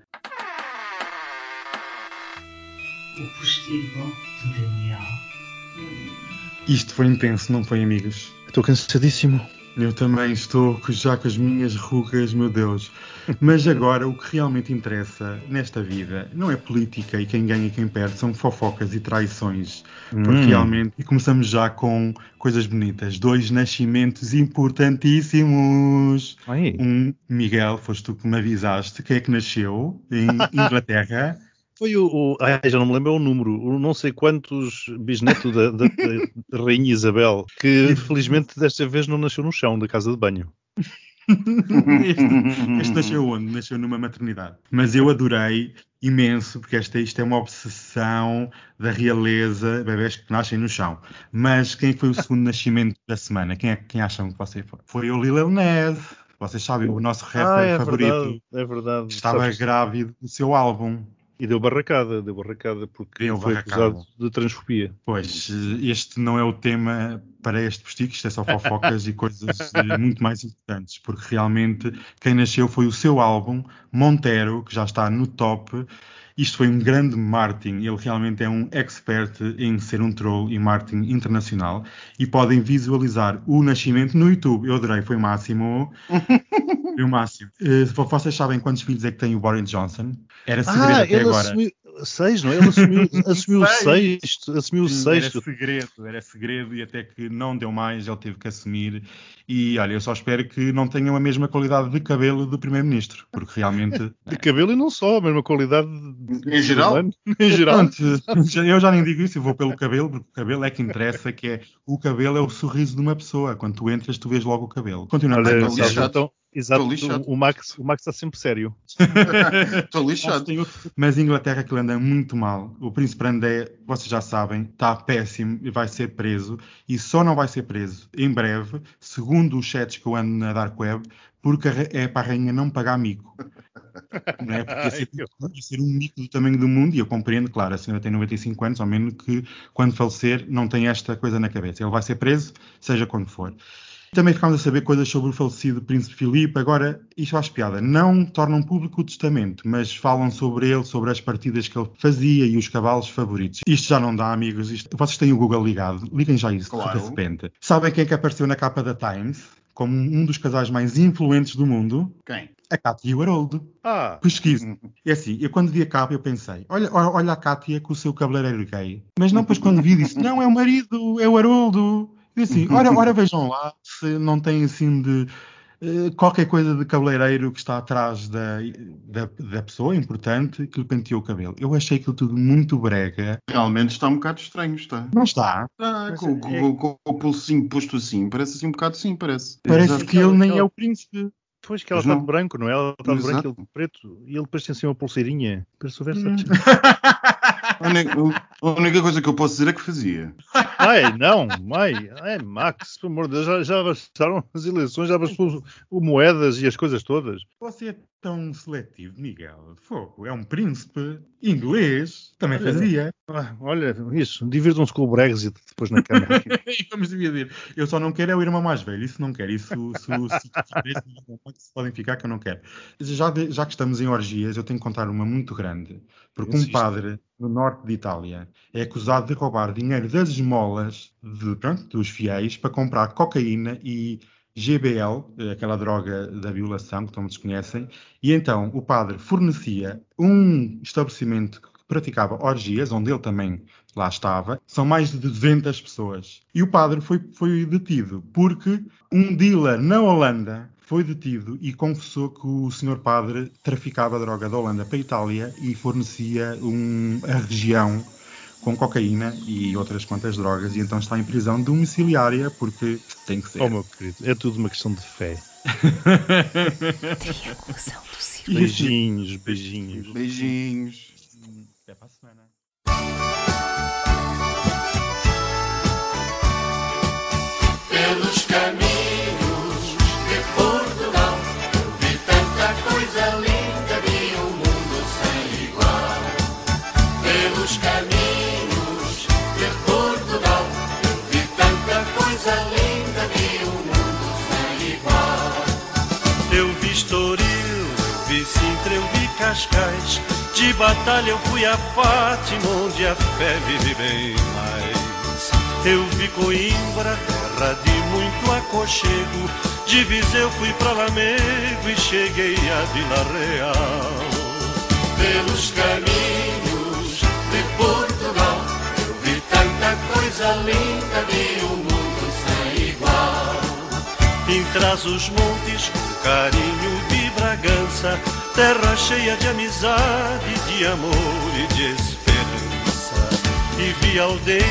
Speaker 1: O postigo de Daniel.
Speaker 2: Isto foi intenso, não foi, amigos?
Speaker 3: Estou cansadíssimo.
Speaker 2: Eu também estou já com as minhas rugas, meu Deus. Mas agora o que realmente interessa nesta vida não é política e quem ganha e quem perde, são fofocas e traições. Porque
Speaker 3: Hum.
Speaker 2: realmente, e começamos já com coisas bonitas. Dois nascimentos importantíssimos.
Speaker 3: Ai.
Speaker 2: Um, Miguel, foste tu que me avisaste. Quem é que nasceu em Inglaterra? [laughs]
Speaker 3: Foi o, o ai, já não me lembro o número, o não sei quantos bisneto da, da- da Rainha Isabel, que felizmente desta vez não nasceu no chão da casa de banho.
Speaker 2: este, este nasceu onde? Nasceu numa maternidade. Mas eu adorei imenso, porque esta, isto é uma obsessão da realeza, bebés que nascem no chão. Mas quem foi o segundo nascimento da semana? Quem, é, quem acham que você foi? Foi o Lil Nas. Vocês sabem, o nosso rapper
Speaker 3: ah, é
Speaker 2: favorito
Speaker 3: verdade, é verdade.
Speaker 2: estava
Speaker 3: Sabes,
Speaker 2: grávido do seu álbum.
Speaker 3: E deu barracada, deu barracada porque
Speaker 2: Deu
Speaker 3: foi
Speaker 2: barracada.
Speaker 3: acusado de transfobia.
Speaker 2: Pois, este não é o tema para este postigo, isto é só fofocas e coisas eh, [laughs] muito mais importantes, porque realmente quem nasceu foi o seu álbum, Montero, que já está no top. Isto foi um grande marketing, ele realmente é um expert em ser um troll e marketing internacional e podem visualizar o nascimento no YouTube. Eu adorei, foi o máximo. [laughs] Foi o máximo. Eh, vocês sabem quantos filhos é que tem o Boris Johnson? Era segredo
Speaker 3: Ah,
Speaker 2: até agora.
Speaker 3: assumiu seis, não é? Ele assumiu, [laughs] assumiu o
Speaker 2: Seis.
Speaker 3: sexto, assumiu o
Speaker 2: Era segredo, era segredo e até que não deu mais, ele teve que assumir. E olha, eu só espero que não tenham a mesma qualidade de cabelo do Primeiro-Ministro, porque realmente. [laughs]
Speaker 3: De cabelo e não só, a mesma qualidade [laughs]
Speaker 4: Em geral?
Speaker 3: em geral.
Speaker 2: Já- eu já nem digo isso, eu vou pelo cabelo, porque o cabelo é que interessa, que é o cabelo é o sorriso de uma pessoa. Quando tu entras, tu vês logo o cabelo. Continua
Speaker 3: Olha,
Speaker 4: lixado.
Speaker 3: então, exato, o, o Max, o Max está sempre sério. [laughs]
Speaker 4: Estou lixado.
Speaker 2: Mas Inglaterra que anda muito mal. O príncipe André, vocês já sabem, está péssimo e vai ser preso. E só não vai ser preso em breve, segundo os chats que eu ando na Dark Web, porque é para a rainha não pagar mico. Não é? Porque ia ser, ia ser um mico do tamanho do mundo, e eu compreendo, claro, a senhora tem 95 anos, ao menos que quando falecer não tem esta coisa na cabeça. Ele vai ser preso, seja quando for. Também ficámos a saber coisas sobre o falecido Príncipe Filipe. Agora, isto acho piada. Não tornam público o testamento, mas falam sobre ele, sobre as partidas que ele fazia e os cavalos favoritos. Isto já não dá, amigos. Isto- vocês têm o Google ligado. Liguem já isso
Speaker 4: Claro.
Speaker 2: de repente. Sabem quem é que apareceu na capa da Times? como um dos casais mais influentes do mundo,
Speaker 4: Quem?
Speaker 2: a Cátia e o Haroldo.
Speaker 11: Ah,
Speaker 2: Pesquise. É assim, eu quando vi a capa eu pensei, olha, olha, a Cátia com o seu cabeleireiro gay. Mas não, depois quando vi disse, não, é o marido, é o Haroldo. E assim, ora, ora vejam lá se não tem assim de eh, qualquer coisa de cabeleireiro que está atrás da, da, da pessoa importante que lhe penteou o cabelo. Eu achei aquilo tudo muito brega.
Speaker 4: Realmente está um bocado estranho, está.
Speaker 2: Não está.
Speaker 4: Está com,
Speaker 11: é-
Speaker 4: com- com- com o pulsinho posto assim, parece assim um bocado assim, parece.
Speaker 2: Parece
Speaker 4: Exato.
Speaker 2: que ele nem é o príncipe.
Speaker 11: Pois que ela
Speaker 4: Mas
Speaker 11: está
Speaker 4: não.
Speaker 11: de branco, não é? Ela está de branco e ele de preto. E ele depois tem assim uma pulseirinha. Parece o Versace.
Speaker 4: Única, [laughs] a única coisa que eu posso dizer é que fazia.
Speaker 11: Ai, não, mãe. Ai, Max, pelo amor de Deus, já, já bastaram as eleições, já bastou o moedas e as coisas todas.
Speaker 2: Você é tão seletivo, Miguel. Fogo, é um príncipe inglês. Também fazia.
Speaker 11: Ah, olha, isso, divirtam-se com o Brexit depois na Câmara. [laughs]
Speaker 2: Vamos dividir. Eu só não quero é o irmão mais velho. Isso não quero. Isso, se, se, se podem ficar que eu não quero. Já, de- já que estamos em orgias, eu tenho que contar uma muito grande. Porque um padre no norte de Itália. É acusado de roubar dinheiro das esmolas de, pronto, dos fiéis para comprar cocaína e GBL, aquela droga da violação que todos conhecem, e então o padre fornecia um estabelecimento que praticava orgias, onde ele também lá estava, são mais de 200 pessoas. E o padre foi, foi detido porque um dealer na Holanda foi detido e confessou que o senhor padre traficava droga da Holanda para a Itália e fornecia um- a região com cocaína e outras quantas drogas, e então está em prisão domiciliária porque tem que ser.
Speaker 11: oh, meu querido, é tudo uma questão de fé.
Speaker 1: Triangulação do Círculo.
Speaker 11: Beijinhos, beijinhos.
Speaker 4: Beijinhos.
Speaker 2: Até para a semana.
Speaker 3: Batalha eu fui a Fátima, onde a fé vive bem mais. Eu vi Coimbra, terra de muito aconchego. De Viseu fui pra Lamego e cheguei a Vila Real.
Speaker 12: Pelos caminhos de Portugal, eu vi tanta coisa linda, vi um mundo sem igual.
Speaker 3: Em os montes, com carinho vi Bragança, terra cheia de amizade, de amor e de esperança. E vi aldeias,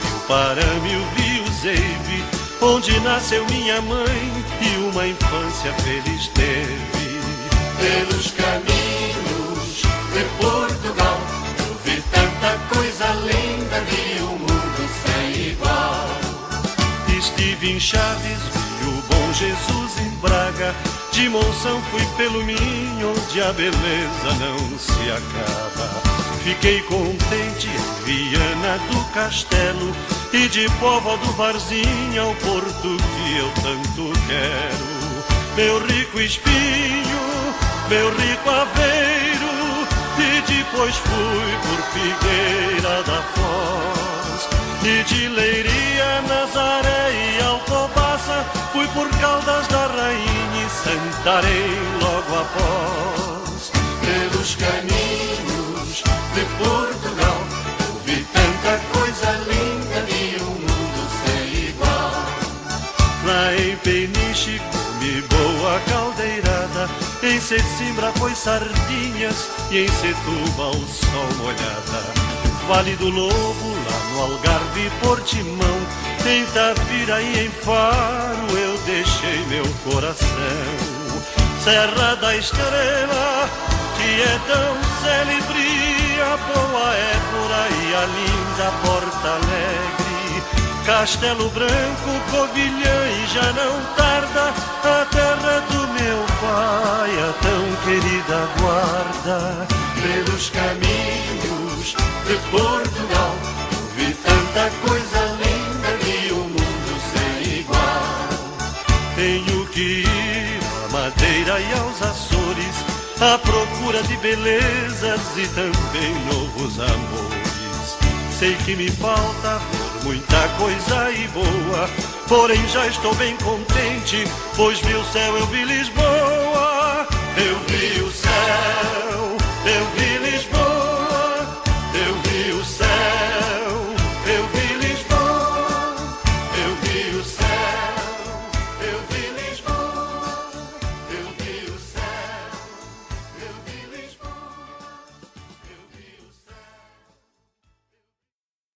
Speaker 3: vi o Parâmio, vi o Zeive, onde nasceu minha mãe e uma infância feliz teve.
Speaker 12: Pelos caminhos de Portugal, eu vi tanta coisa linda, vi um mundo sem igual.
Speaker 3: Estive em Chaves, vi bom Jesus em Braga. De Monção fui pelo Minho, onde a beleza não se acaba. Fiquei contente em Viana do Castelo e de Póvoa do Varzinho ao porto que eu tanto quero. Meu rico espinho, meu rico aveiro, e depois fui por Figueira da Foz. E de Leiria, Nazaré e Alcobaça Fui por Caldas da Rainha e Santarém logo após
Speaker 12: Pelos caminhos de Portugal, eu vi tanta coisa linda, vi um mundo sem igual.
Speaker 3: Lá em Peniche comi boa caldeirada Em Sesimbra foi sardinhas E em Setúbal sol molhada Vale do Lobo, lá no Algarve Portimão. Em Tavira e em Faro eu deixei meu coração. Serra da Estrela, que é tão celebre A boa é por aí, a linda Porta Alegre. Castelo Branco, Covilhã e já não tarda A terra do meu pai, a tão querida guarda.
Speaker 12: Pelos caminhos de Portugal, vi tanta coisa linda, vi um mundo sem igual.
Speaker 3: Tenho que ir à Madeira e aos Açores À procura de belezas e também novos amores. Sei que me falta ver muita coisa e boa Porém já estou bem contente, pois vi o céu, eu vi Lisboa, eu vi